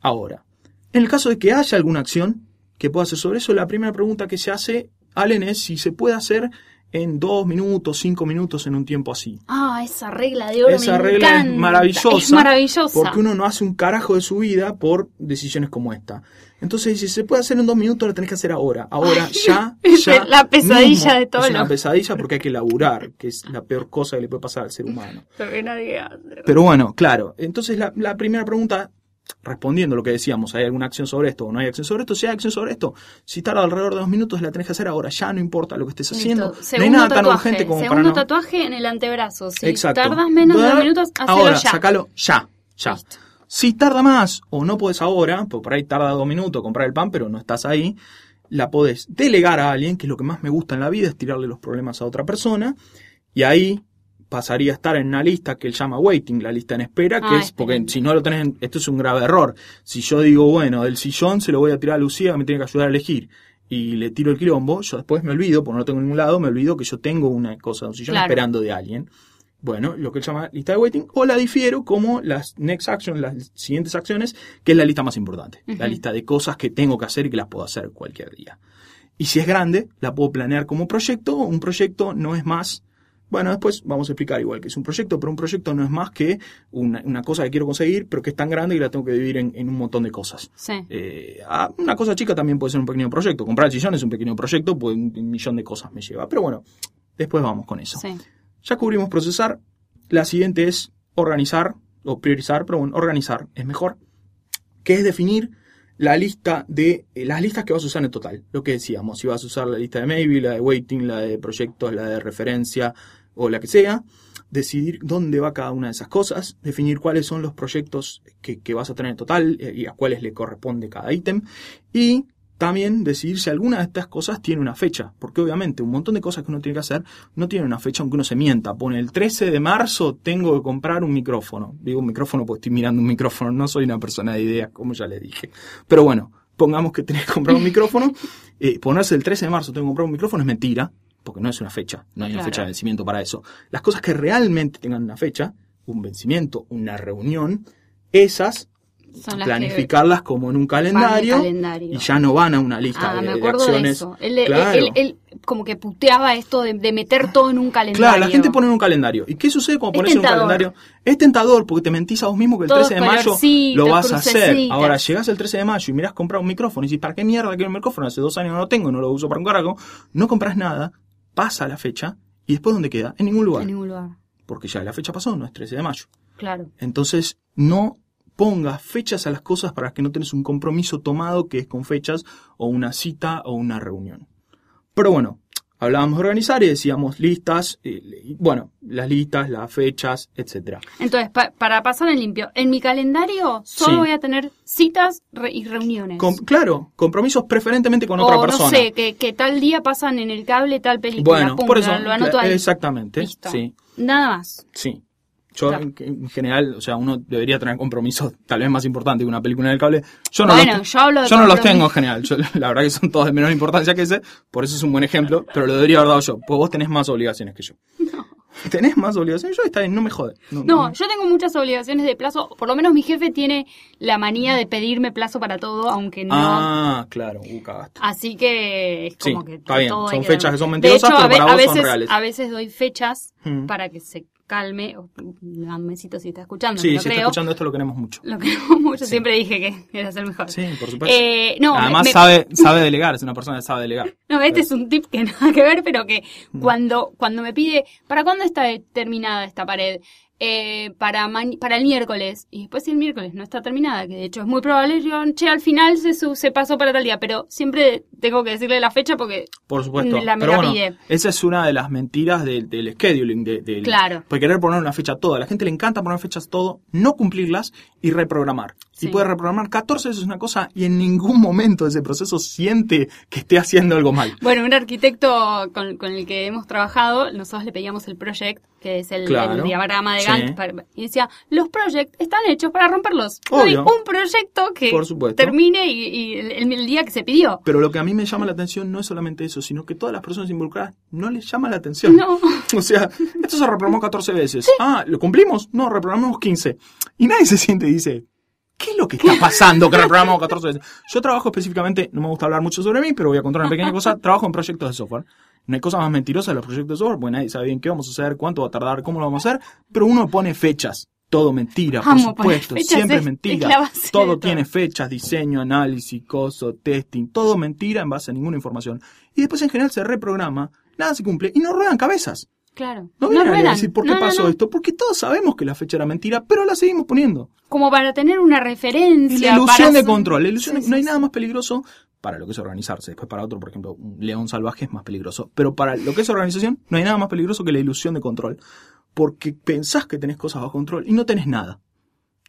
ahora. En el caso de que haya alguna acción que pueda hacer sobre eso, la primera pregunta que se hace, Allen, es si se puede hacer en dos minutos, cinco minutos en un tiempo así. Ah, esa regla de oro Esa me regla encanta. es maravillosa. Es maravillosa. Porque uno no hace un carajo de su vida por decisiones como esta. Entonces, si se puede hacer en dos minutos, lo tenés que hacer ahora. Ahora, ya, ya. la pesadilla mismo. de todos Es una pesadilla porque hay que laburar, que es la peor cosa que le puede pasar al ser humano. Pero bueno, claro. Entonces, la, la primera pregunta, respondiendo a lo que decíamos, ¿hay alguna acción sobre esto o no hay acción sobre esto? Si hay acción sobre esto, si tarda alrededor de dos minutos, la tenés que hacer ahora. Ya no importa lo que estés haciendo. Listo. No hay Segundo nada tan tatuaje. urgente como para Segundo no. tatuaje en el antebrazo. Si Exacto. tardas menos de dos minutos, hacelo Ahora, ya. sacalo ya, ya. Listo. Si tarda más o no podés ahora, porque por ahí tarda dos minutos comprar el pan, pero no estás ahí, la podés delegar a alguien, que es lo que más me gusta en la vida, es tirarle los problemas a otra persona, y ahí pasaría a estar en una lista que él llama waiting, la lista en espera, que Ah, es, porque si no lo tenés, en- esto es un grave error. Si yo digo, bueno, del sillón se lo voy a tirar a Lucía, que me tiene que ayudar a elegir, y le tiro el quilombo, yo después me olvido, porque no lo tengo en ningún lado, me olvido que yo tengo una cosa, un sillón Claro. esperando de alguien. Bueno, lo que él llama lista de waiting, o la difiero como las next action, las siguientes acciones, que es la lista más importante. La lista de cosas que tengo que hacer y que las puedo hacer cualquier día. Y si es grande, la puedo planear como proyecto. Un proyecto no es más. Bueno, después vamos a explicar igual que es un proyecto, pero un proyecto no es más que una, una cosa que quiero conseguir, pero que es tan grande que la tengo que dividir en, en un montón de cosas. Sí. Eh, ah, una cosa chica también puede ser un pequeño proyecto. Comprar el sillón es un pequeño proyecto, pues un, un millón de cosas me lleva. Pero bueno, después vamos con eso. Sí. Ya cubrimos procesar. La siguiente es organizar o priorizar, pero bueno, organizar es mejor. Que es definir la lista de eh, las listas que vas a usar en total. Lo que decíamos, si vas a usar la lista de maybe, la de waiting, la de proyectos, la de referencia o la que sea. Decidir dónde va cada una de esas cosas, definir cuáles son los proyectos que, vas a tener en total eh, y a cuáles le corresponde cada ítem. Y también decidir si alguna de estas cosas tiene una fecha, porque obviamente un montón de cosas que uno tiene que hacer no tienen una fecha aunque uno se mienta. Pone el 13 de marzo tengo que comprar un micrófono. Digo un micrófono porque estoy mirando un micrófono, no soy una persona de ideas, como ya le dije. Pero bueno, pongamos que tenés que comprar un micrófono. eh, ponerse el 13 de marzo tengo que comprar un micrófono es mentira, porque no es una fecha, no hay una fecha de vencimiento para eso. Las cosas que realmente tengan una fecha, un vencimiento, una reunión, esas Son planificarlas como en un calendario, calendario. y ya no van a una lista Ah, de, me acuerdo de acciones. eso. Él, Claro. él- él como que puteaba esto de, de meter todo en un calendario. Claro, la gente pone en un calendario. ¿Y qué sucede cuando Es pones en un calendario? Es tentador porque te mentís a vos mismo que el Todos 13 de mayo lo vas a hacer. Ahora, llegás el 13 de mayo y mirás comprar un micrófono y dices, ¿para qué mierda quiero un micrófono? Hace dos años no lo tengo, no lo uso para un carajo. No compras nada, pasa la fecha y después ¿dónde queda? En ningún lugar. En ningún lugar. Porque ya la fecha pasó, no es 13 de mayo. Claro. Entonces, no pongas fechas a las cosas para que no tenés un compromiso tomado que es con fechas o una cita o una reunión. Pero bueno, hablábamos de organizar y decíamos listas, eh, y, bueno, las listas, las fechas, etcétera. Entonces, pa- para pasar en limpio, en mi calendario solo Sí. voy a tener citas re- y reuniones. Com- claro, compromisos preferentemente con o otra no persona. sé, que, que tal día pasan en el cable tal película. bueno, pum, por eso, lo anoto ahí. exactamente, Listo. sí, Nada más. sí. Yo Claro. en, en general, o sea, uno debería tener compromisos tal vez más importantes que una película en el cable. Yo no Bueno, los, yo hablo de yo no los tengo en general. Yo, la verdad que son todos de menor importancia que ese, por eso es un buen ejemplo, pero lo debería haber dado yo. Pues vos tenés más obligaciones que yo. ¿Tenés más obligaciones? Yo está bien, no me jode. No, No, yo tengo muchas obligaciones de plazo. Por lo menos mi jefe tiene la manía de pedirme plazo para todo, aunque no. Ah, claro, uh, cagaste. Así que es como Sí, que está bien, todo son fechas que son mentirosas, hecho, pero para a vos son veces, reales. a veces doy fechas para que se calme. o- Un besito si está escuchando, Sí, si está escuchando esto lo queremos mucho. Lo creo mucho, Sí. siempre dije que era el mejor. Sí, por supuesto. Eh, no, Además me- me- sabe, sabe delegar, es una persona que sabe delegar. no, este es un tip que nada que ver, pero que Mm. cuando, cuando me pide, ¿para cuándo está terminada esta pared? Eh, para, ma- para el miércoles. Y después si el miércoles no está terminada, que de hecho es muy probable, yo, che, al final se, su- se pasó para tal día, pero siempre tengo que decirle la fecha porque Por supuesto. La- me Pero la bueno, pide. esa es una de las mentiras del, del scheduling. De, del, Claro. Por querer poner una fecha a todo. A la gente le encanta poner fechas a todo, no cumplirlas y reprogramar. Sí. Y puede reprogramar 14 veces una cosa y en ningún momento de ese proceso siente que esté haciendo algo mal. Bueno, un arquitecto con, con el que hemos trabajado, nosotros le pedíamos el project, que es el, Claro. el diagrama de Sí. Gantt, para- y decía, los projects están hechos para romperlos. No hay un proyecto que Por termine y, y el, el día que se pidió. Pero lo que a mí me llama la atención no es solamente eso, sino que todas las personas involucradas no les llama la atención. No. O sea, esto se reprogramó 14 veces. Ah, ¿lo cumplimos? No, reprogramamos 15. Y nadie se siente y dice, ¿qué es lo que está pasando que reprogramamos 14 veces? Yo trabajo específicamente, no me gusta hablar mucho sobre mí, pero voy a contar una pequeña cosa. Trabajo en proyectos de software. No hay cosa más mentirosa de los proyectos de software, porque nadie sabe bien qué vamos a hacer, cuánto va a tardar, cómo lo vamos a hacer, pero uno pone fechas. Todo mentira, por Amo supuesto. Siempre es- mentira. todo. tiene fechas, diseño, análisis, coso, testing, todo mentira en base a ninguna información. Y después en general se reprograma, nada se cumple y no ruedan cabezas. Claro. No vienen a decir por qué No, no, pasó no. esto, porque todos sabemos que la fecha era mentira, pero la seguimos poniendo. Como para tener una Y referencia. la ilusión para de control, la ilusión Sí, de- no hay nada más peligroso para lo que es organizarse. Después para otro, por ejemplo, un león salvaje es más peligroso. Pero para lo que es organización, no hay nada más peligroso que la ilusión de control. Porque pensás que tenés cosas bajo control y no tenés nada.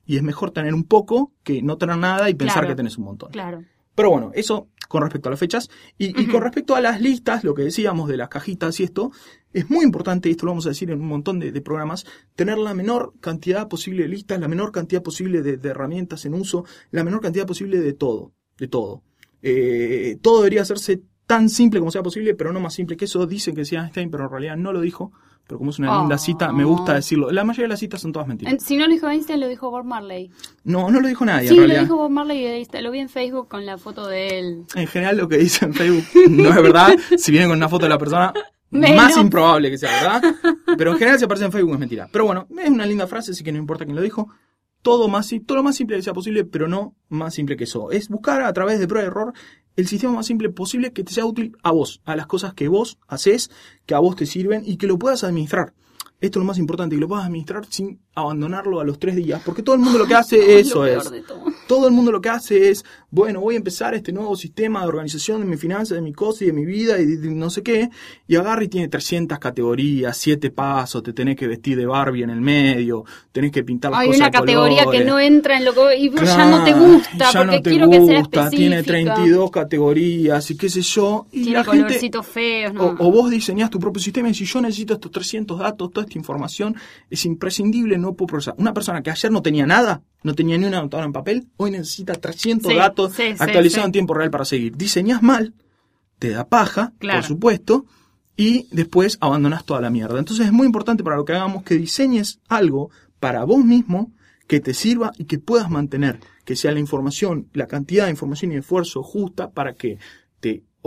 Y es mejor tener un poco que no tener nada y pensar Claro. que tenés un montón. Claro. Pero bueno, eso con respecto a las fechas. Y, con respecto a las listas, lo que decíamos de las cajitas y esto, es muy importante, y esto lo vamos a decir en un montón de, de programas, tener la menor cantidad posible de listas, la menor cantidad posible de, de herramientas en uso, la menor cantidad posible de todo, de todo. Eh, todo debería hacerse tan simple como sea posible, pero no más simple que eso. Dice que decía Einstein, pero en realidad no lo dijo. Pero como es una linda cita, me gusta decirlo. La mayoría de las citas son todas mentiras. En- si no lo dijo Einstein, lo dijo Bob Marley. No, no lo dijo nadie sí, en lo dijo Bob Marley y lo vi en Facebook con la foto de él. En general lo que dice en Facebook no es verdad. Si viene con una foto de la persona, Menos. más improbable que sea verdad. Pero en general si aparece en Facebook es mentira. Pero bueno, es una linda frase, así que no importa quién lo dijo. Todo, más, todo lo más simple que sea posible, pero no más simple que eso. Es buscar a través de prueba y error el sistema más simple posible que te sea útil a vos, a las cosas que vos haces, que a vos te sirven y que lo puedas administrar. Esto es lo más importante, que lo puedas administrar sin abandonarlo a los tres días, porque todo el mundo lo que hace eso Lo peor es. todo. Todo el mundo lo que hace es, bueno, voy a empezar este nuevo sistema de organización de mi finanzas, de mi cosa y de mi vida y de, no sé qué, y agarra y tiene 300 categorías, 7 pasos, te tenés que vestir de Barbie en el medio, tenés que pintar las Hay cosas una categoría que no entra en lo que y ya no te gusta ya porque no te quiero que sea específica. Tiene 32 categorías y qué sé yo, y Tiene la gente... colorcitos feos, ¿no? O, o vos diseñás tu propio sistema y si yo necesito estos 300 datos, toda esta información, es imprescindible, no puedo procesar. Una persona que ayer no tenía nada, no tenía ni una anotadora en papel, hoy necesita 300 Sí, datos sí, actualizados sí. en tiempo real para seguir. Diseñás mal, te da paja, Claro. por supuesto, y después abandonás toda la mierda. Entonces es muy importante para lo que hagamos que diseñes algo para vos mismo que te sirva y que puedas mantener, que sea la información, la cantidad de información y esfuerzo justa para que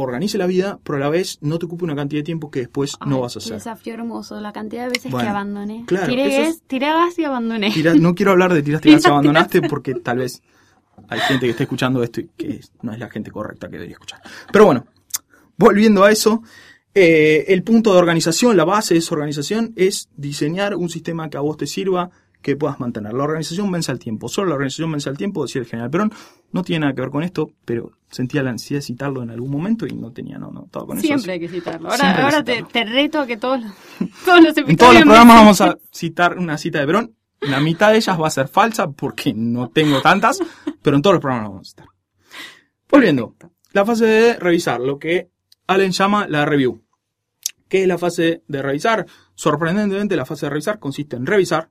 organice la vida, pero a la vez no te ocupe una cantidad de tiempo que después no vas a hacer. desafío hermoso, la cantidad de veces Bueno, que abandoné. claro, tiré, es- tiré gas y abandoné. Tira- no quiero hablar de tiras, tiras y abandonaste porque tal vez hay gente que esté escuchando esto y que no es la gente correcta que debería escuchar. Pero bueno, volviendo a eso, eh, el punto de organización, la base de esa organización es diseñar un sistema que a vos te sirva, que puedas mantener. La organización vence al tiempo. Solo la organización vence al tiempo, decía el general Perón. No tiene nada que ver con esto, pero sentía la necesidad de citarlo en algún momento y no tenía, no, no estaba con Siempre eso. hay que citarlo. Ahora, te, citarlo. te reto a que todos los, todos los. En todos los programas vamos a citar una cita de Perón. La mitad de ellas va a ser falsa porque no tengo tantas, pero en todos los programas vamos a citar. Volviendo, la fase de revisar, lo que Allen llama la review. ¿Qué es la fase de revisar? Sorprendentemente, la fase de revisar consiste en revisar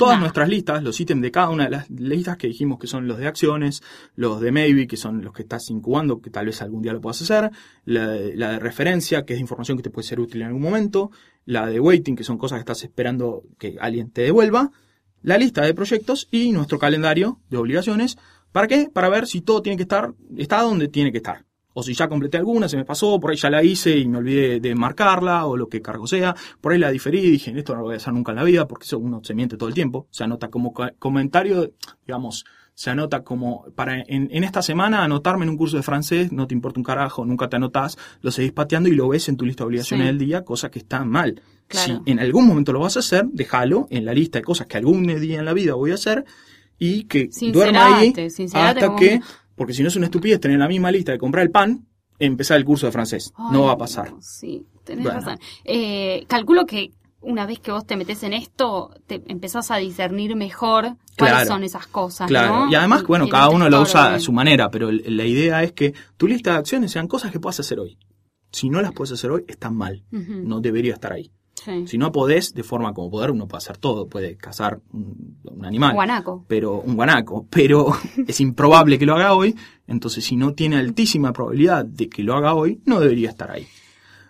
todas nuestras listas, los ítems de cada una de las listas que dijimos que son los de acciones, los de maybe, que son los que estás incubando, que tal vez algún día lo puedas hacer, la, de- la de referencia, que es información que te puede ser útil en algún momento, la de waiting, que son cosas que estás esperando que alguien te devuelva, la lista de proyectos y nuestro calendario de obligaciones. ¿Para qué? Para ver si todo tiene que estar, está donde tiene que estar. O si ya completé alguna, se me pasó, por ahí ya la hice y me olvidé de marcarla, o lo que cargo sea. Por ahí la diferí y dije, esto no lo voy a hacer nunca en la vida, porque eso uno se miente todo el tiempo. Se anota como co- comentario, digamos, se anota como, para en, en esta semana anotarme en un curso de francés, no te importa un carajo, nunca te anotas, lo seguís pateando y lo ves en tu lista de obligaciones Sí. del día, cosa que está mal. Claro. Si en algún momento lo vas a hacer, déjalo en la lista de cosas que algún día en la vida voy a hacer y que duerma ahí Sincerate, hasta que, porque si no es una estupidez tener la misma lista de comprar el pan, empezar el curso de francés. Ay, no va a pasar. Sí, tenés Bueno. razón. Eh, calculo que una vez que vos te metes en esto, te empezás a discernir mejor cuáles Claro. son esas cosas. Claro, ¿no? y además, bueno, cada uno lo usa a su manera, pero la idea es que tu lista de acciones sean cosas que puedas hacer hoy. Si no las puedes hacer hoy, están mal. No debería estar ahí. Sí. Si no podés, de forma como poder, uno puede hacer todo. Puede cazar un, un animal. Guanaco. pero un guanaco, pero es improbable que lo haga hoy, entonces si no tiene altísima probabilidad de que lo haga hoy, no debería estar ahí.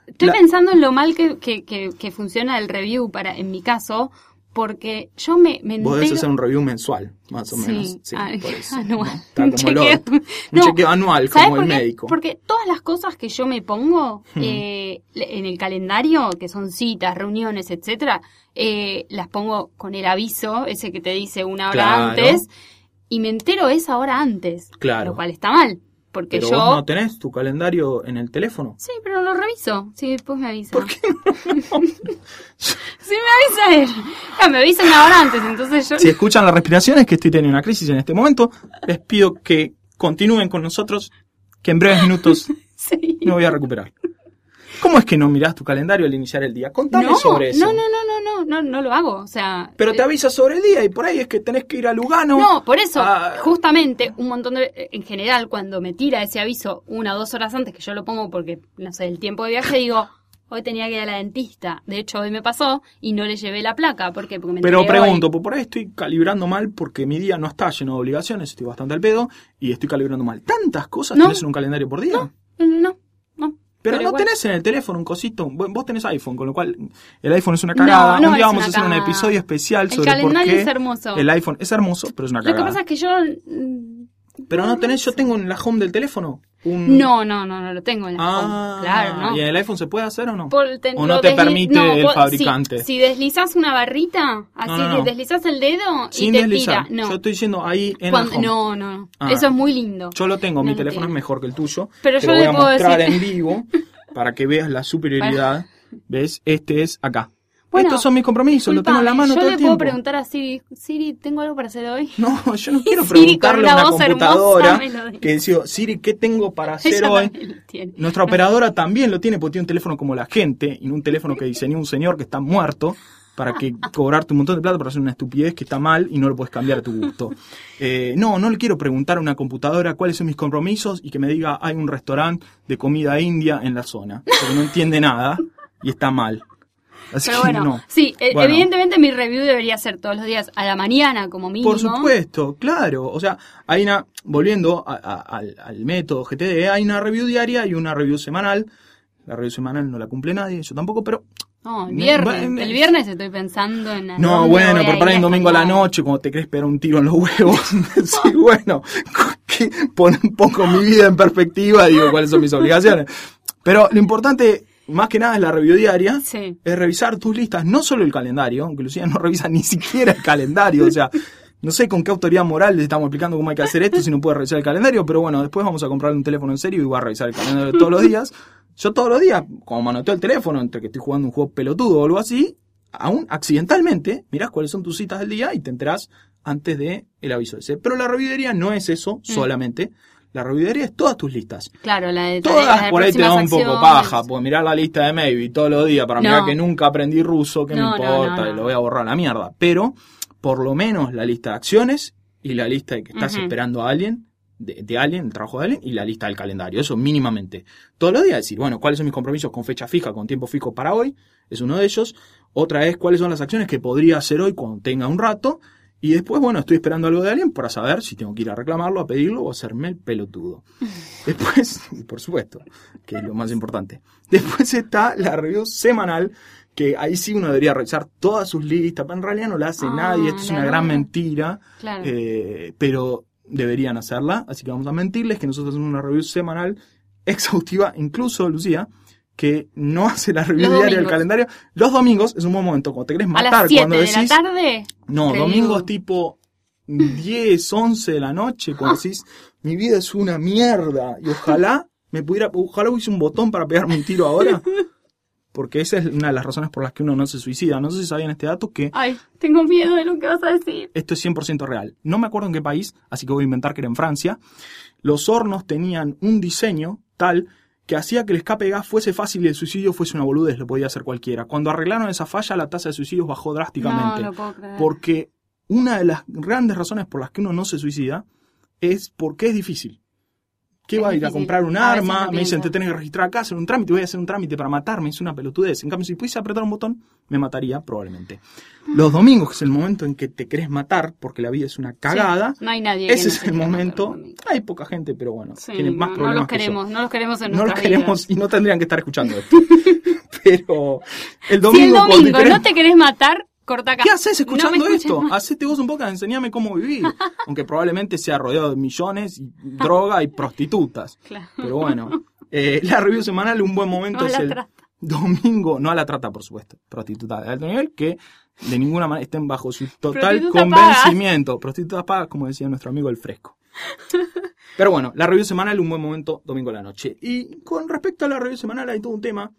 Estoy La- pensando en lo mal que, que, que, que funciona el review para, en mi caso, porque yo me, me Vos debes hacer un review mensual, más o Sí, menos. Sí, ah, por eso. anual. ¿no? Un chequeo. otro. Un No, chequeo anual, ¿Sabes como el qué? médico. Porque todas las cosas que yo me pongo Hmm. eh, en el calendario, que son citas, reuniones, etcétera, eh, las pongo con el aviso, ese que te dice una hora Claro. antes, y me entero esa hora antes. Claro. Lo cual está mal, porque Pero yo... vos no tenés tu calendario en el teléfono. Sí, pero lo reviso. Sí, después me avisa. ¿Por qué Sí, me avisa él. Ah, me avisa una hora antes, entonces yo... Si escuchan las respiraciones, que estoy teniendo una crisis en este momento, les pido que continúen con nosotros, que en breves minutos Sí. me voy a recuperar. ¿Cómo es que no mirás tu calendario al iniciar el día? Contame no, sobre eso. no, no, no, no, no, no, no lo hago. O sea, Pero eh, te avisa sobre el día y por ahí es que tenés que ir a Lugano. No, por eso, justamente, un montón de. En general, cuando me tira ese aviso una o dos horas antes, que yo lo pongo porque, no sé, el tiempo de viaje, digo, hoy tenía que ir a la dentista. De hecho, hoy me pasó y no le llevé la placa. ¿Por qué? Porque me Pero hoy. pregunto, pues por ahí estoy calibrando mal porque mi día no está lleno de obligaciones, estoy bastante al pedo y estoy calibrando mal. ¿Tantas cosas No. tenés en un calendario por día? No, no, no. Pero, no igual- tenés en el teléfono un cosito. Vos tenés iPhone, con lo cual el iPhone es una cagada. No, no un día vamos a hacer un cagada. episodio especial El sobre por qué es hermoso. el iPhone es hermoso, pero es una Lo que cagada. pasa es que yo. mm, Pero no tenés, yo tengo en la home del teléfono un... No, no, no, no lo tengo en la Ah, home. Claro, ¿no? ¿Y en el iPhone se puede hacer o no? Por- te- ¿O no te permite no, el fabricante? Si, si deslizás una barrita, así No, deslizás el dedo y Sin te deslizar. tira. No. Yo estoy diciendo ahí en Cuando- no, no, no. Ah. Eso es muy lindo. Yo lo tengo, mi teléfono es mejor que el tuyo. Pero te yo lo le voy a puedo mostrar decir- en vivo para que veas la superioridad. ¿Ves? Este es acá. Bueno, Estos son mis compromisos, lo tengo en la mano yo todo le el puedo tiempo. preguntar a Siri, Siri, ¿tengo algo para hacer hoy? No, yo no quiero Siri preguntarle a una computadora dice. que decía, Siri, ¿qué tengo para hacer Ella hoy? Nuestra operadora también lo tiene porque tiene un teléfono como la gente y no un teléfono que diseñó un señor que está muerto para que cobrarte un montón de plata para hacer una estupidez que está mal y no lo puedes cambiar a tu gusto. Eh, no, no le quiero preguntar a una computadora cuáles son mis compromisos y que me diga hay un restaurante de comida india en la zona, porque no entiende nada y está mal. Así Pero bueno, no. sí, e- Bueno. evidentemente mi review debería ser todos los días a la mañana como mínimo. Por supuesto, claro. O sea, hay una, volviendo a- a- al, al método GTD, hay una review diaria y una review semanal. La review semanal no la cumple nadie, yo tampoco, pero No, el Me- viernes. el viernes estoy pensando en... No, bueno, pero para el domingo a la noche, cuando te crees pegar un tiro en los huevos, sí, bueno, que pone un poco mi vida en perspectiva y digo cuáles son mis obligaciones. Pero lo importante, más que nada, es la review diaria, Sí. es revisar tus listas, no solo el calendario, aunque Lucía no revisa ni siquiera el calendario, o sea, no sé con qué autoridad moral le estamos explicando cómo hay que hacer esto si no puede revisar el calendario, pero bueno, después vamos a comprarle un teléfono en serio y voy a revisar el calendario todos los días. Yo todos los días, como manoteo el teléfono, entre que estoy jugando un juego pelotudo o algo así, aún accidentalmente, mirás cuáles son tus citas del día y te enterás antes de el aviso ese. Pero la revidería no es eso Mm. La revidería es todas tus listas. Claro, la de la Todas de por ahí te da un poco paja, porque mirar la lista de Maybe todos los días para No. mirar que nunca aprendí ruso, que No, me importa, no, lo voy a borrar a la mierda. Pero, por lo menos la lista de acciones y la lista de que estás esperando a alguien, de, de alguien, el trabajo de alguien, y la lista del calendario. Eso mínimamente. Todos los días decir, bueno, cuáles son mis compromisos con fecha fija, con tiempo fijo para hoy, es uno de ellos. Otra es cuáles son las acciones que podría hacer hoy cuando tenga un rato. Y después, bueno, estoy esperando algo de alguien para saber si tengo que ir a reclamarlo, a pedirlo o hacerme el pelotudo. Después, y por supuesto, que es lo más importante. Después está la review semanal, que ahí sí uno debería revisar todas sus listas, pero en realidad no la hace Ah, nadie, esto es una gran mentira, Claro. eh, pero deberían hacerla, así que vamos a mentirles que nosotros hacemos una review semanal exhaustiva, incluso Lucía, que no hace la review diaria del calendario. Los domingos es un buen momento, cuando te querés a matar, las 7 cuando de decís... la tarde. No, Review. domingos tipo 10, 11 de la noche, cuando decís, mi vida es una mierda, y ojalá me pudiera, ojalá hubiese un botón para pegarme un tiro ahora, porque esa es una de las razones por las que uno no se suicida. No sé si sabían este dato, que Ay, tengo miedo de lo que vas a decir. esto es 100% real. No me acuerdo en qué país, así que voy a inventar que era en Francia. Los hornos tenían un diseño tal que hacía que el escape de gas fuese fácil y el suicidio fuese una boludez, lo podía hacer cualquiera. Cuando arreglaron esa falla, la tasa de suicidios bajó No, drásticamente. no puedo creer. Porque una de las grandes razones por las que uno no se suicida es porque es difícil. ¿Qué va a ir a comprar un A arma? Me dicen, te tenés que registrar acá, hacer un trámite, voy a hacer un trámite para matarme, es una pelotudez. En cambio, si pudiese apretar un botón, me mataría probablemente. Los domingos, que es el momento en que te querés matar, porque la vida es una cagada, No hay nadie. ese no es el momento. los. Hay poca gente, pero bueno, Sí, tienen más no, no problemas los que yo. queremos, no los queremos en No los queremos vidas. y no tendrían que estar escuchando esto. pero el Si domingo, el cuando domingo querés- no te querés matar, corta acá. ¿Qué haces escuchando No esto? más. Hacete vos un poco, enseñame cómo vivir. Aunque probablemente sea rodeado de millones, y droga y prostitutas. Claro. Pero bueno, eh, la review semanal, un buen momento No es el trata. domingo, no a la trata, por supuesto, prostituta de alto nivel, que de ninguna manera estén bajo su total Prostitutas convencimiento. Prostitutas pagas, como decía nuestro amigo el fresco. Pero bueno, la review semanal, un buen momento, domingo a la noche. Y con respecto a la review semanal, hay todo un tema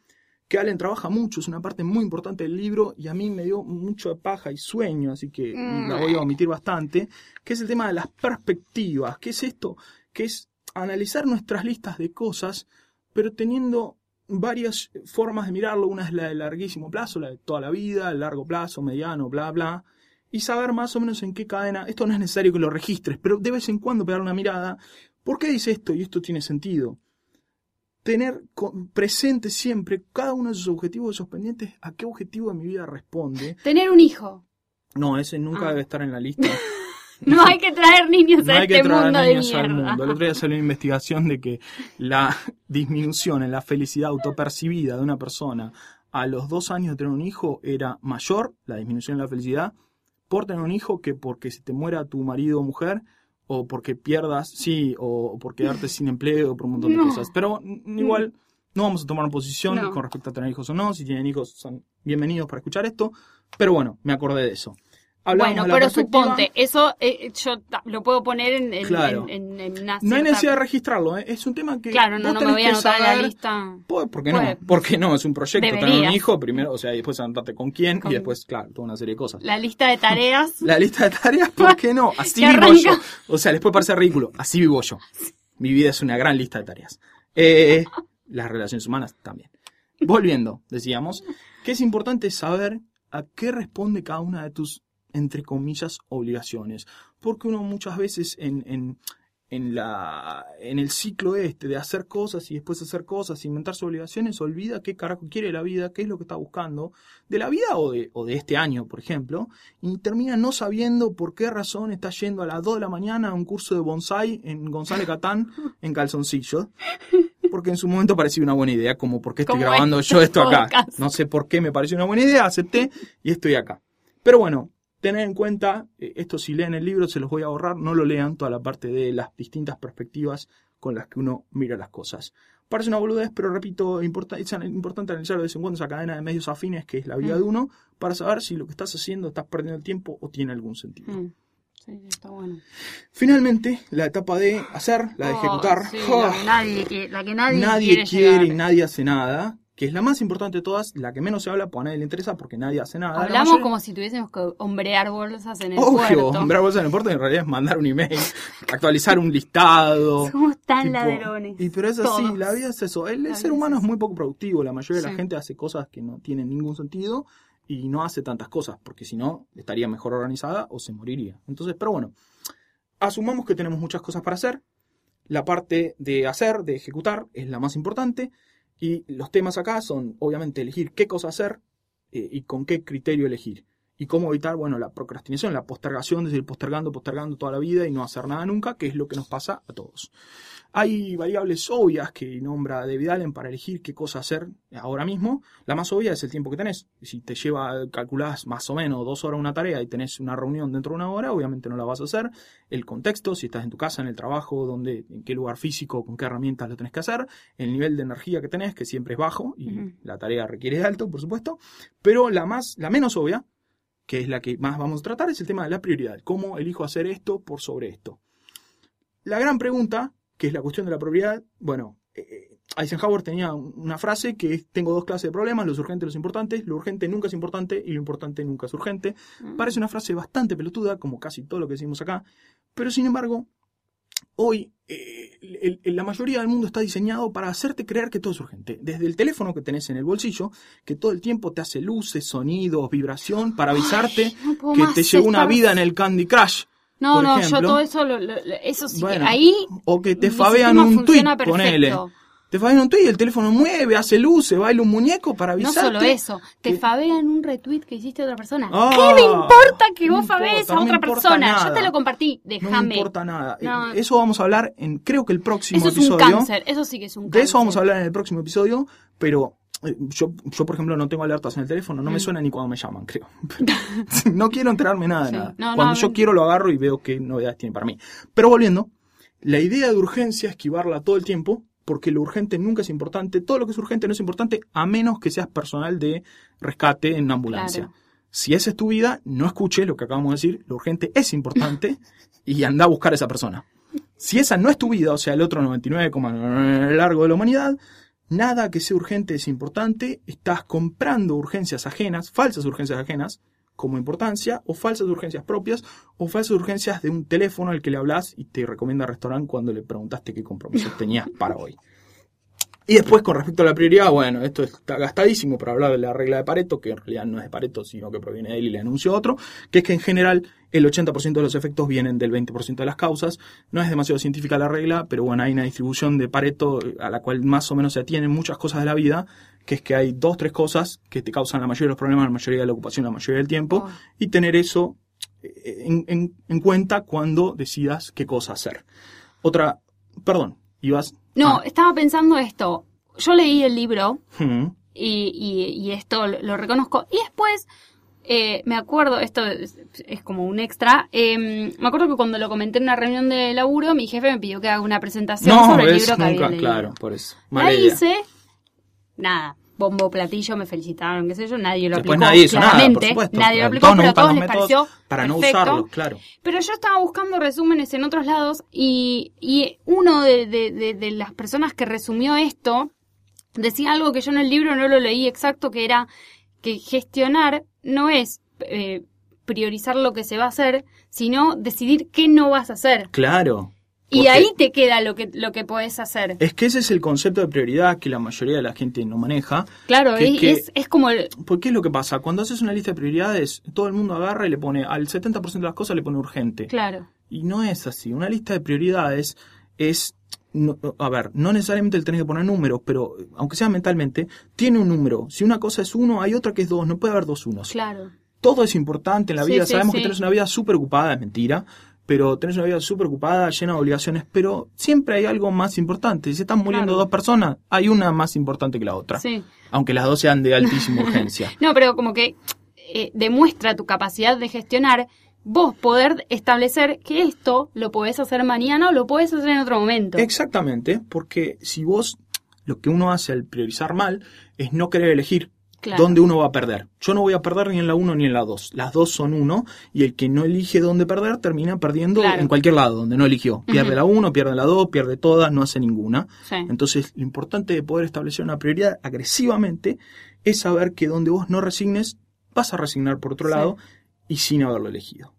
que Allen trabaja mucho, es una parte muy importante del libro y a mí me dio mucho paja y sueño, así que Mm. la voy a omitir bastante, que es el tema de las perspectivas. ¿Qué es esto? Que es analizar nuestras listas de cosas, pero teniendo varias formas de mirarlo. Una es la de larguísimo plazo, la de toda la vida, el largo plazo, mediano, bla, bla. Y saber más o menos en qué cadena. Esto no es necesario que lo registres, pero de vez en cuando pegar una mirada. ¿Por qué dice esto? Y esto tiene sentido. Tener presente siempre cada uno de sus objetivos, de esos pendientes, a qué objetivo de mi vida responde. Tener un hijo. No, ese nunca Ah. debe estar en la lista. No hay que traer niños No a hay que este traer mundo de niños al mundo. El otro día salió una investigación de que la disminución en la felicidad autopercibida de una persona a los dos años de tener un hijo era mayor, la disminución en la felicidad, por tener un hijo que porque se te muera tu marido o mujer, o porque pierdas, sí, o por quedarte sin empleo, o por un montón de No. cosas. Pero mm, igual no vamos a tomar una posición No. con respecto a tener hijos o no. Si tienen hijos, son bienvenidos para escuchar esto. Pero bueno, me acordé de eso. Hablábamos Bueno, pero suponte, eso eh, yo lo puedo poner en, en, Claro. en- en- en una No hay necesidad de registrarlo, ¿eh? es un tema que. Claro, no, no me voy a anotar en la lista. ¿Por por qué Puede. no? Porque no, es un proyecto tener un hijo primero, o sea, y después anotarte con quién Con- y después, claro, toda una serie de cosas. La lista de tareas. La lista de tareas, ¿por qué no? Así vivo yo. O sea, les puede parecer ridículo, así vivo yo. Mi vida es una gran lista de tareas. Eh, las relaciones humanas también. Volviendo, decíamos, que es importante saber a qué responde cada una de tus, entre comillas, obligaciones. Porque uno muchas veces en, en, en, la, en el ciclo este de hacer cosas y después hacer cosas, inventar sus obligaciones, olvida qué carajo quiere la vida, qué es lo que está buscando, de la vida o de, o de este año, por ejemplo, y termina no sabiendo por qué razón está yendo a las 2 de la mañana a un curso de bonsai en González Catán en calzoncillos. Porque en su momento parecía una buena idea, como por qué estoy grabando este yo esto acá. No sé por qué me pareció una buena idea, acepté y estoy acá. Pero bueno, tener en cuenta, eh, esto si leen el libro se los voy a ahorrar, no lo lean toda la parte de las distintas perspectivas con las que uno mira las cosas. Parece una boludez, pero repito, es importante analizar de vez en cuando esa cadena de medios afines que es la vida Mm. de uno, para saber si lo que estás haciendo estás perdiendo el tiempo o tiene algún sentido. Mm, Sí, está bueno. Finalmente, la etapa de hacer, la de Oh, ejecutar. sí, ¡Ah! la, que nadie, que- la que nadie, nadie quiere, quiere y nadie hace nada, que es la más importante de todas, la que menos se habla, pues a nadie le interesa porque nadie hace nada. La Hablamos mayoría- como si tuviésemos que hombrear bolsas en el Obvio, puerto. hombrar bolsa en el puerto en realidad es mandar un email, actualizar un listado. Somos tan tipo- ladrones. Y pero es así, Todos. la vida es eso. El, ser humano es es muy poco productivo. La mayoría de la gente hace cosas que no tienen ningún sentido y no hace tantas cosas, porque si no, estaría mejor organizada o se moriría. Entonces, pero bueno, asumamos que tenemos muchas cosas para hacer. La parte de hacer, de ejecutar, es la más importante. Y los temas acá son, obviamente, elegir qué cosa hacer eh, y con qué criterio elegir. Y cómo evitar, bueno, la procrastinación, la postergación, de ir postergando, postergando toda la vida y no hacer nada nunca, que es lo que nos pasa a todos. Hay variables obvias que nombra David Allen para elegir qué cosa hacer ahora mismo. La más obvia es el tiempo que tenés. Si te lleva, calculás más o menos dos horas una tarea y tenés una reunión dentro de una hora, obviamente no la vas a hacer. El contexto, si estás en tu casa, en el trabajo, donde, en qué lugar físico, con qué herramientas lo tenés que hacer. El nivel de energía que tenés, que siempre es bajo y la tarea requiere de alto, por supuesto. Pero la más, la menos obvia, que es la que más vamos a tratar, es el tema de la prioridad. ¿Cómo elijo hacer esto por sobre esto? La gran pregunta, que es la cuestión de la prioridad, bueno, eh, Eisenhower tenía un- una frase que es, tengo dos clases de problemas, los urgentes y los importantes. Lo urgente nunca es importante y lo importante nunca es urgente. Mm. Parece una frase bastante pelotuda, como casi todo lo que decimos acá, pero sin embargo, hoy eh, el- el- la mayoría del mundo está diseñado para hacerte creer que todo es urgente. Desde el teléfono que tenés en el bolsillo, que todo el tiempo te hace luces, sonidos, vibración, para avisarte No que te llegó una vida en el Candy Crush. No, por no, ejemplo. yo todo eso, lo, lo- eso sí, que ahí o que te fabean un tweet, ponele. Te fabean un tweet y el teléfono mueve, hace luces, baila un muñeco para No avisarte. solo eso, te que- fabean un retweet que hiciste a otra persona. Ah, ¿Qué me importa que no vos fabees a no otra persona? nada. Yo te lo compartí, No déjame. me importa nada. No. Eh, Eso vamos a hablar en, creo que el próximo eso es un episodio. cáncer, eso sí que es un De cáncer. eso vamos a hablar en el próximo episodio, pero yo, yo por ejemplo, no tengo alertas en el teléfono, no me suena ni cuando me llaman, creo. no quiero enterarme nada de Sí. nada. No, cuando no, yo no. quiero lo agarro y veo qué novedades tiene para mí. Pero volviendo, la idea de urgencia, esquivarla todo el tiempo, porque lo urgente nunca es importante, todo lo que es urgente no es importante, a menos que seas personal de rescate en una ambulancia. Claro. Si esa es tu vida, no escuches lo que acabamos de decir, lo urgente es importante y anda a buscar a esa persona. Si esa no es tu vida, o sea, el otro 99,9 largo de la humanidad, nada que sea urgente es importante, estás comprando urgencias ajenas, falsas urgencias ajenas, como importancia, o falsas urgencias propias, o falsas urgencias de un teléfono al que le hablas y te recomienda restaurante cuando le preguntaste qué compromisos tenías para hoy. Y después, con respecto a la prioridad, bueno, esto está gastadísimo para hablar de la regla de Pareto, que en realidad no es de Pareto, sino que proviene de él y le anunció otro, que es que en general el 80% de los efectos vienen del 20% de las causas. No es demasiado científica la regla, pero bueno, hay una distribución de Pareto a la cual más o menos se atienen muchas cosas de la vida, que es que hay dos, tres cosas que te causan la mayoría de los problemas, la mayoría de la ocupación, la mayoría del tiempo, Oh. y tener eso eh, en, en- en cuenta cuando decidas qué cosa hacer. Otra, perdón, ibas... No, Ah, estaba pensando esto. Yo leí el libro hmm. y, y- y esto lo reconozco. Y después eh, me acuerdo, esto es, es como un extra, eh, me acuerdo que cuando lo comenté en una reunión de laburo, mi jefe me pidió que haga una presentación No, sobre el libro que había nunca, leído. claro, por eso. La idea. hice, nada, bombo platillo, me felicitaron, qué sé yo, nadie lo Después aplicó. nadie hizo nada, por claramente, supuesto. nadie lo aplicó, pero a todos les pareció para no usarlos, claro. Pero yo estaba buscando resúmenes en otros lados y, y uno de, de- de- de las personas que resumió esto decía algo que yo en el libro no lo leí exacto, que era que gestionar no es eh, priorizar lo que se va a hacer, sino decidir qué no vas a hacer. Claro. Y ahí te queda lo que, lo que podés hacer. Es que ese es el concepto de prioridad que la mayoría de la gente no maneja. Claro, que- es, que- es, es como... el- Porque ¿qué es lo que pasa? Cuando haces una lista de prioridades, todo el mundo agarra y le pone, al 70% de las cosas le pone urgente. Claro. Y no es así. Una lista de prioridades es, no- a ver, no necesariamente el tener que poner números, pero aunque sea mentalmente, tiene un número. Si una cosa es uno, hay otra que es dos. No puede haber dos unos. Claro. Todo es importante en la Sí, vida. sí, Sabemos sí. que tenés una vida súper ocupada, es mentira. Pero tenés una vida súper ocupada, llena de obligaciones, pero siempre hay algo más importante. Si están muriendo Claro. dos personas, hay una más importante que la otra. Sí. Aunque las dos sean de altísima urgencia. No, pero como que eh, demuestra tu capacidad de gestionar, vos poder establecer que esto lo podés hacer mañana o lo podés hacer en otro momento. Exactamente, porque si vos lo que uno hace al priorizar mal es no querer elegir Claro. dónde uno va a perder. Yo no voy a perder ni en la 1 ni en la 2. Las dos son uno y el que no elige dónde perder termina perdiendo Claro. en cualquier lado donde no eligió. Pierde la 1, pierde la 2, pierde todas, no hace ninguna. Sí. Entonces, lo importante de poder establecer una prioridad agresivamente es saber que donde vos no resignes, vas a resignar por otro Sí. lado y sin haberlo elegido.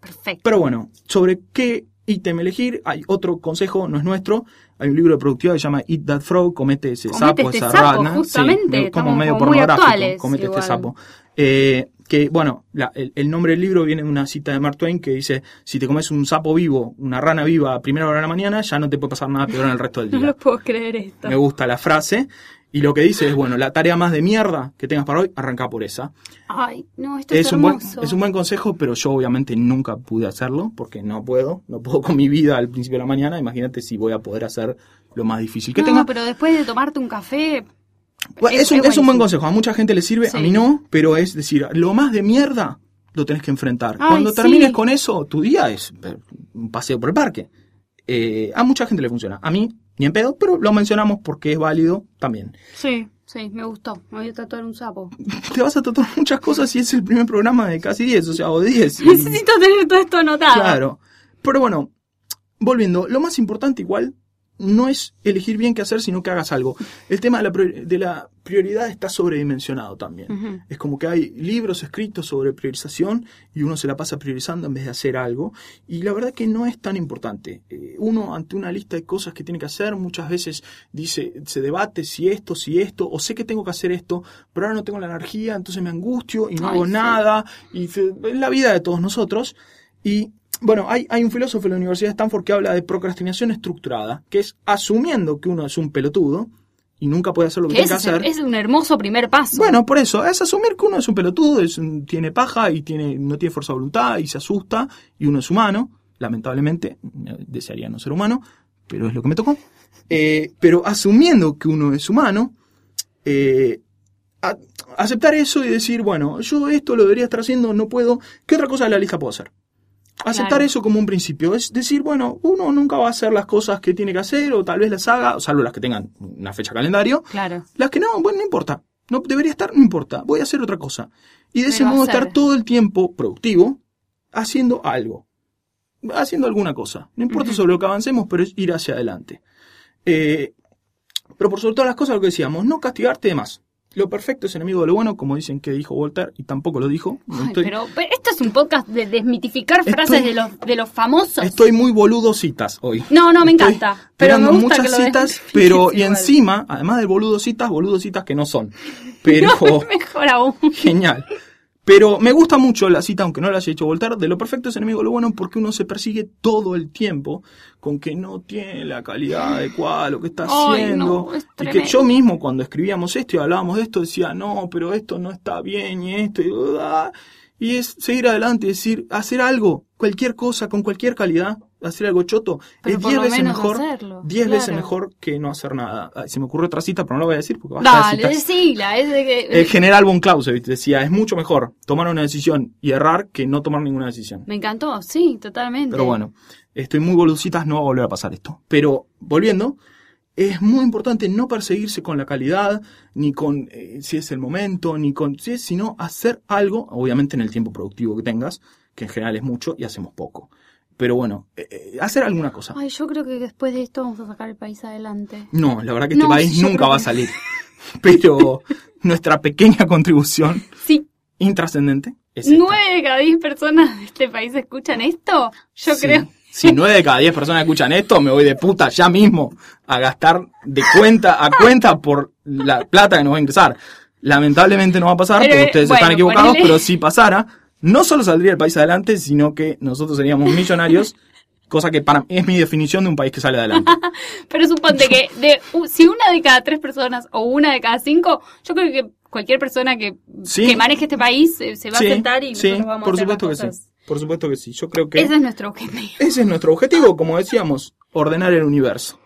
Perfecto. Pero bueno, sobre qué ítem elegir, hay otro consejo, no es nuestro. Hay un libro de productividad que se llama Eat That Frog, comete ese Comete sapo, este esa sapo, rana. justamente, me- como medio como pornográfico, comete igual. este sapo. Eh, que bueno, la- el, el nombre del libro viene de una cita de Mark Twain que dice, si te comes un sapo vivo, una rana viva a primera hora de la mañana, ya no te puede pasar nada peor en el resto del No día. lo puedo creer esto. Me gusta la frase. Y lo que dice es, bueno, la tarea más de mierda que tengas para hoy, arranca por esa. Ay, no, esto es, Es un, buen, es un buen consejo, pero yo obviamente nunca pude hacerlo porque no puedo, no puedo con mi vida al principio de la mañana. Imagínate si voy a poder hacer lo más difícil que no, tenga. pero después de tomarte un café... Bueno, es- es, un, es un buen consejo, a mucha gente le sirve, Sí. a mí no, pero es decir, lo más de mierda lo tenés que enfrentar. Ay, Cuando sí. termines con eso, tu día es eh, un paseo por el parque. Eh, a mucha gente le funciona, a mí ni en pedo, pero lo mencionamos porque es válido también. Sí, sí, me gustó. Me voy a tatuar un sapo. Te vas a tratar muchas cosas y es el primer programa de casi 10, o sea, o 10. y- Necesito tener todo esto anotado. Claro. Pero bueno, volviendo, lo más importante igual no es elegir bien qué hacer, sino que hagas algo. El tema de la, de la prioridad está sobredimensionado también. Ujú. Es como que hay libros escritos sobre priorización y uno se la pasa priorizando en vez de hacer algo. Y la verdad que no es tan importante. Eh, uno ante una lista de cosas que tiene que hacer muchas veces dice, se debate si esto, si esto, o sé que tengo que hacer esto, pero ahora no tengo la energía, entonces me angustio y no Ay, hago sí. nada. Y se- es la vida de todos nosotros. Y bueno, hay, hay un filósofo en la Universidad de Stanford que habla de procrastinación estructurada, que es asumiendo que uno es un pelotudo y nunca puede hacer lo que Que tiene que ese hacer. es un hermoso primer paso. Bueno, por eso, es asumir que uno es un pelotudo, es tiene paja y tiene, no tiene fuerza de voluntad y se asusta y uno es humano. Lamentablemente, me desearía no ser humano, pero es lo que me tocó. Eh, pero asumiendo que uno es humano, eh, a- aceptar eso y decir, bueno, yo esto lo debería estar haciendo, no puedo, ¿qué otra cosa de la lista puedo hacer? Aceptar Claro. eso como un principio, es decir, bueno, uno nunca va a hacer las cosas que tiene que hacer o tal vez las haga, salvo las que tengan una fecha calendario, Claro. las que no, bueno, no importa. No debería estar, no importa. Voy a hacer otra cosa. Y de ese modo estar todo el tiempo productivo haciendo algo. Haciendo alguna cosa. No importa sobre lo que avancemos, pero es ir hacia adelante. Eh, pero por sobre todas las cosas, lo que decíamos, no castigarte de más. Lo perfecto es enemigo de lo bueno, como dicen que dijo Voltaire, y tampoco lo dijo. No Ay, estoy, pero, pero esto es un podcast de desmitificar Estoy- frases de los, de los famosos. estoy muy boludo citas hoy. No, no, me Estoy encanta. Pero me gusta muchas que citas, pero y encima, además del boludo citas, boludo citas que no son. Pero Mejor aún. Genial. Pero me gusta mucho la cita, aunque no la haya hecho Voltaire, de lo perfecto es enemigo de lo bueno, porque uno se persigue todo el tiempo con que no tiene la calidad adecuada lo que está Ay, haciendo. no, es y que yo mismo, cuando escribíamos esto y hablábamos de esto, decía, no, pero esto no está bien y esto, y, ah, y es seguir adelante decir, hacer algo, cualquier cosa, con cualquier calidad, hacer algo choto, Pero es por 10 lo veces mejor, hacerlo, 10 veces mejor que no hacer nada. Ay, se me ocurrió otra cita, pero no la voy a decir porque basta Dale, decila. Es de que, El general von Clausewitz decía, es mucho mejor tomar una decisión y errar que no tomar ninguna decisión. Me encantó, sí, totalmente. Pero bueno, estoy muy bolucitas, no va a volver a pasar esto. Pero, volviendo, es muy importante no perseguirse con la calidad, ni con eh, si es el momento, ni con si es, sino hacer algo, obviamente en el tiempo productivo que tengas, que en general es mucho y hacemos poco. Pero bueno, eh, eh, hacer alguna cosa. Ay, yo creo que después de esto vamos a sacar el país adelante. No, la verdad que este No, país nunca va a salir. Pero nuestra pequeña contribución Sí, intrascendente es nueve de cada diez personas de este país escuchan esto. Yo Sí. creo. Si nueve de cada diez personas escuchan esto, me voy de puta ya mismo a gastar de cuenta a cuenta por la plata que nos va a ingresar. Lamentablemente no va a pasar Pero, porque ustedes bueno, están equivocados, ponele- pero si pasara, no solo saldría el país adelante, sino que nosotros seríamos millonarios, cosa que para es mi definición de un país que sale adelante. Pero suponte que de, si una de cada tres personas o una de cada cinco, yo creo que cualquier persona que, Sí. que maneje este país eh, se va Sí, a sentar y sí, nosotros vamos por a hacer las supuesto que sí. Por supuesto que sí. Yo creo que Ese es nuestro objetivo. ese es nuestro objetivo, como decíamos, ordenar el universo.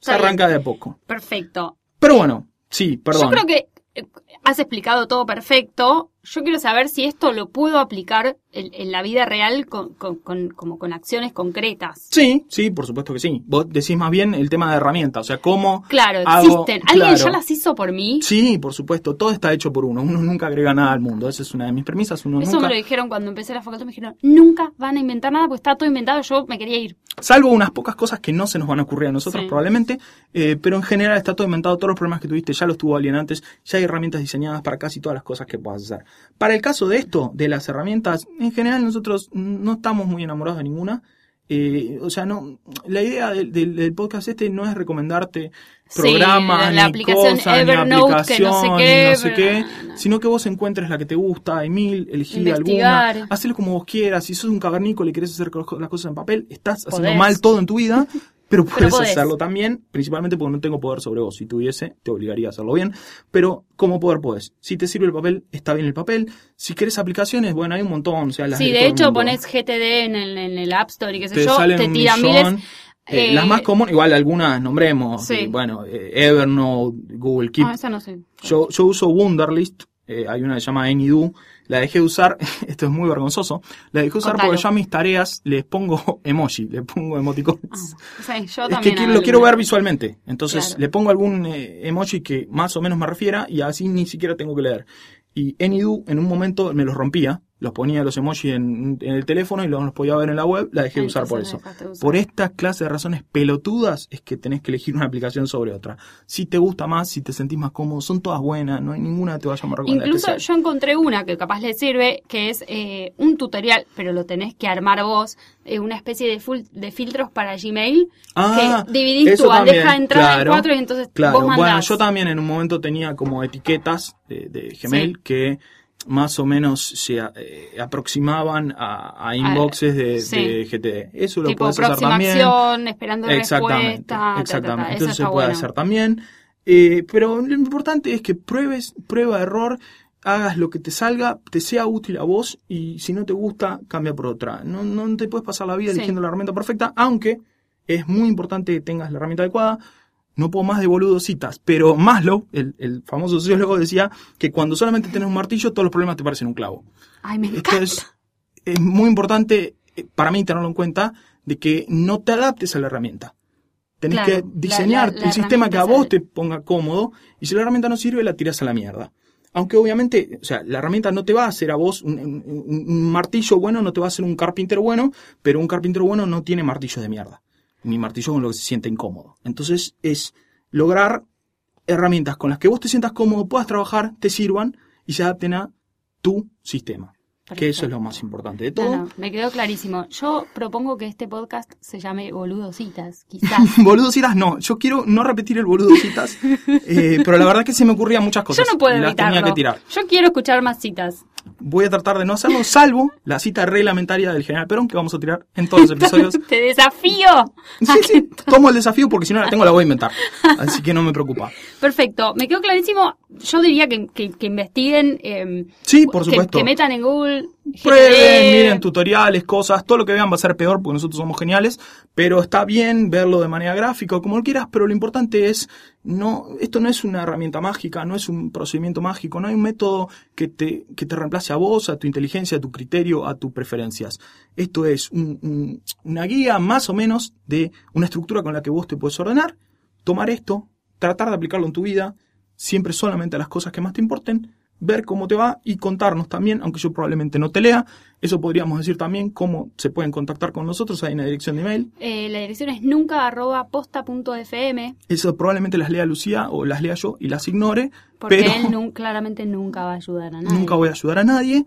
Se Está bien. arranca de a poco. Perfecto. Pero bueno, sí, perdón. Yo creo que eh, has explicado todo perfecto. Yo quiero saber si esto lo puedo aplicar en, en la vida real con, con- con- como con acciones concretas. Sí, sí, por supuesto que sí. Vos decís más bien el tema de herramientas, o sea, cómo... Claro, hago- existen. ¿Alguien claro. ya las hizo por mí? Sí, por supuesto, todo está hecho por uno. Uno nunca agrega nada al mundo. Esa es una de mis premisas. Uno Eso nunca... me lo dijeron cuando empecé la facultad. Me dijeron, nunca van a inventar nada porque está todo inventado. Yo me quería ir. Salvo unas pocas cosas que no se nos van a ocurrir a nosotros Sí. probablemente, eh, pero en general está todo inventado, todos los problemas que tuviste ya los tuvo alguien antes, ya hay herramientas diseñadas para casi todas las cosas que puedas hacer. Para el caso de esto, de las herramientas, en general nosotros no estamos muy enamorados de ninguna. Eh, o sea, no, la idea del, del- del podcast este no es recomendarte programas, la ni aplicación cosas, ni que no sé aplicación, qué, ni no sé qué, no, no. sino que vos encuentres la que te gusta, hay mil, elegí alguna, hacelo como vos quieras, si sos un cavernícola y querés hacer las cosas en papel, estás haciendo mal todo en tu vida, pero puedes hacerlo también, principalmente porque no tengo poder sobre vos. Si tuviese, te obligaría a hacerlo bien, pero como poder podés. Si te sirve el papel, está bien el papel. Si querés aplicaciones, bueno, hay un montón, o sea, las Sí, de hecho pones GTD en el, en el App Store y qué sé te yo, te un tira millón. miles. Eh, Eh, las más comunes, igual algunas nombremos, Sí. eh, bueno, eh, Evernote, Google Keep, Ah, esa no sé. yo, yo uso Wunderlist, eh, hay una que se llama AnyDo, la dejé de usar, esto es muy vergonzoso, la dejé de usar Contalo. porque yo a mis tareas les pongo emoji, les pongo emoticones. Ah, sí, yo es que lo quiero ver visualmente, entonces Claro. le pongo algún eh, emoji que más o menos me refiera y así ni siquiera tengo que leer. Y AnyDo en un momento me los rompía, los ponía los emojis en, en el teléfono y los, los podía ver en la web, la dejé de usar por eso. usar. Por esta clase de razones pelotudas es que tenés que elegir una aplicación sobre otra. Si te gusta más, si te sentís más cómodo, son todas buenas, no hay ninguna que te vaya a recomendar. Incluso yo encontré una que capaz le sirve, que es eh, un tutorial, pero lo tenés que armar vos, eh, una especie de, full- de filtros para Gmail, Ah, que dividís tu bandeja de entrada en claro, cuatro y entonces Claro, vos mandás. bueno, yo también en un momento tenía como etiquetas de, de Gmail Sí. que más o menos se eh, aproximaban a, a inboxes de, sí. de GTD. Eso lo puedes hacer también. acción, esperando Exactamente, respuesta, ta, ta, exactamente. ta, Entonces se puede bueno. hacer también. Eh, pero lo importante es que pruebes, prueba error, hagas lo que te salga, te sea útil a vos y si no te gusta, cambia por otra. No, no te puedes pasar la vida Sí. eligiendo la herramienta perfecta, aunque es muy importante que tengas la herramienta adecuada. No puedo más de boludositas, pero Maslow, el, el famoso sociólogo, decía que cuando solamente tenés un martillo, todos los problemas te parecen un clavo. Ay, me Esto es, es muy importante eh, para mí tenerlo en cuenta de que no te adaptes a la herramienta. Tenés Claro, que diseñar el sistema que a vos sale. te ponga cómodo y si la herramienta no sirve la tirás a la mierda. Aunque obviamente, o sea, la herramienta no te va a hacer a vos un- un martillo bueno, no te va a hacer un carpintero bueno, pero un carpintero bueno no tiene martillos de mierda, ni martillo con lo que se siente incómodo. Entonces es lograr herramientas con las que vos te sientas cómodo, puedas trabajar, te sirvan y se adapten a tu sistema. Que eso es lo más importante de todo. No, no, me quedó clarísimo. Yo propongo que este podcast se llame Boludositas, quizás. Boludositas no, yo quiero no repetir el boludositas, eh, pero la verdad que se me ocurrían muchas Yo cosas. no puedo las evitarlo. tenía que tirar. Yo quiero escuchar más citas. Voy a tratar de no hacerlo, salvo la cita reglamentaria del general Perón que vamos a tirar en todos los episodios. Te desafío. Sí, sí, tomo el desafío porque si no la tengo la voy a inventar. Así que no me preocupa. Perfecto, me quedó clarísimo. Yo diría que, que- que investiguen. eh, Sí, por que- supuesto. Que, metan en Google. Prueben, miren tutoriales, cosas, todo lo que vean va a ser peor porque nosotros somos geniales, pero está bien verlo de manera gráfica o como quieras, pero lo importante es, no, esto no es una herramienta mágica, no es un procedimiento mágico, no hay un método que te, que te reemplace a vos, a tu inteligencia, a tu criterio, a tus preferencias. Esto es un- un- una guía más o menos de una estructura con la que vos te puedes ordenar, tomar esto, tratar de aplicarlo en tu vida, siempre solamente a las cosas que más te importen, ver cómo te va y contarnos también, aunque yo probablemente no te lea, eso podríamos decir también cómo se pueden contactar con nosotros, hay una dirección de email, Eh, la dirección es nunca arroba posta punto fm, eso probablemente las lea Lucía o las lea yo y las ignore, porque pero él nun- claramente nunca va a ayudar a nadie. nunca voy a ayudar a nadie.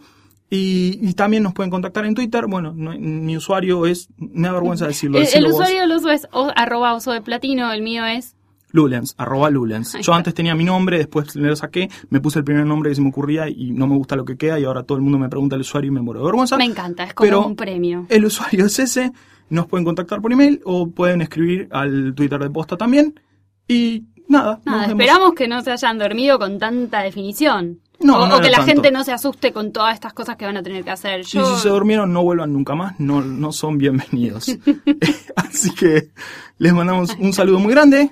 Y, y también nos pueden contactar en Twitter. Bueno, no- mi usuario es, me da vergüenza decirlo. El, el usuario del uso es o- arroba oso de platino, el mío es. Lulens, arroba Lulens. Yo antes tenía mi nombre, después lo saqué, me puse el primer nombre que se me ocurría y no me gusta lo que queda y ahora todo el mundo me pregunta el usuario y me muero de vergüenza. Me encanta, es como Pero- un premio. El usuario es ese, nos pueden contactar por email o pueden escribir al Twitter de Posta también. Y nada, Nada, esperamos que no se hayan dormido con tanta definición. No, o, no o que la tanto. gente no se asuste con todas estas cosas que van a tener que hacer. Y Yo, si se durmieron, no vuelvan nunca más, no, no son bienvenidos. Así que les mandamos un saludo muy grande,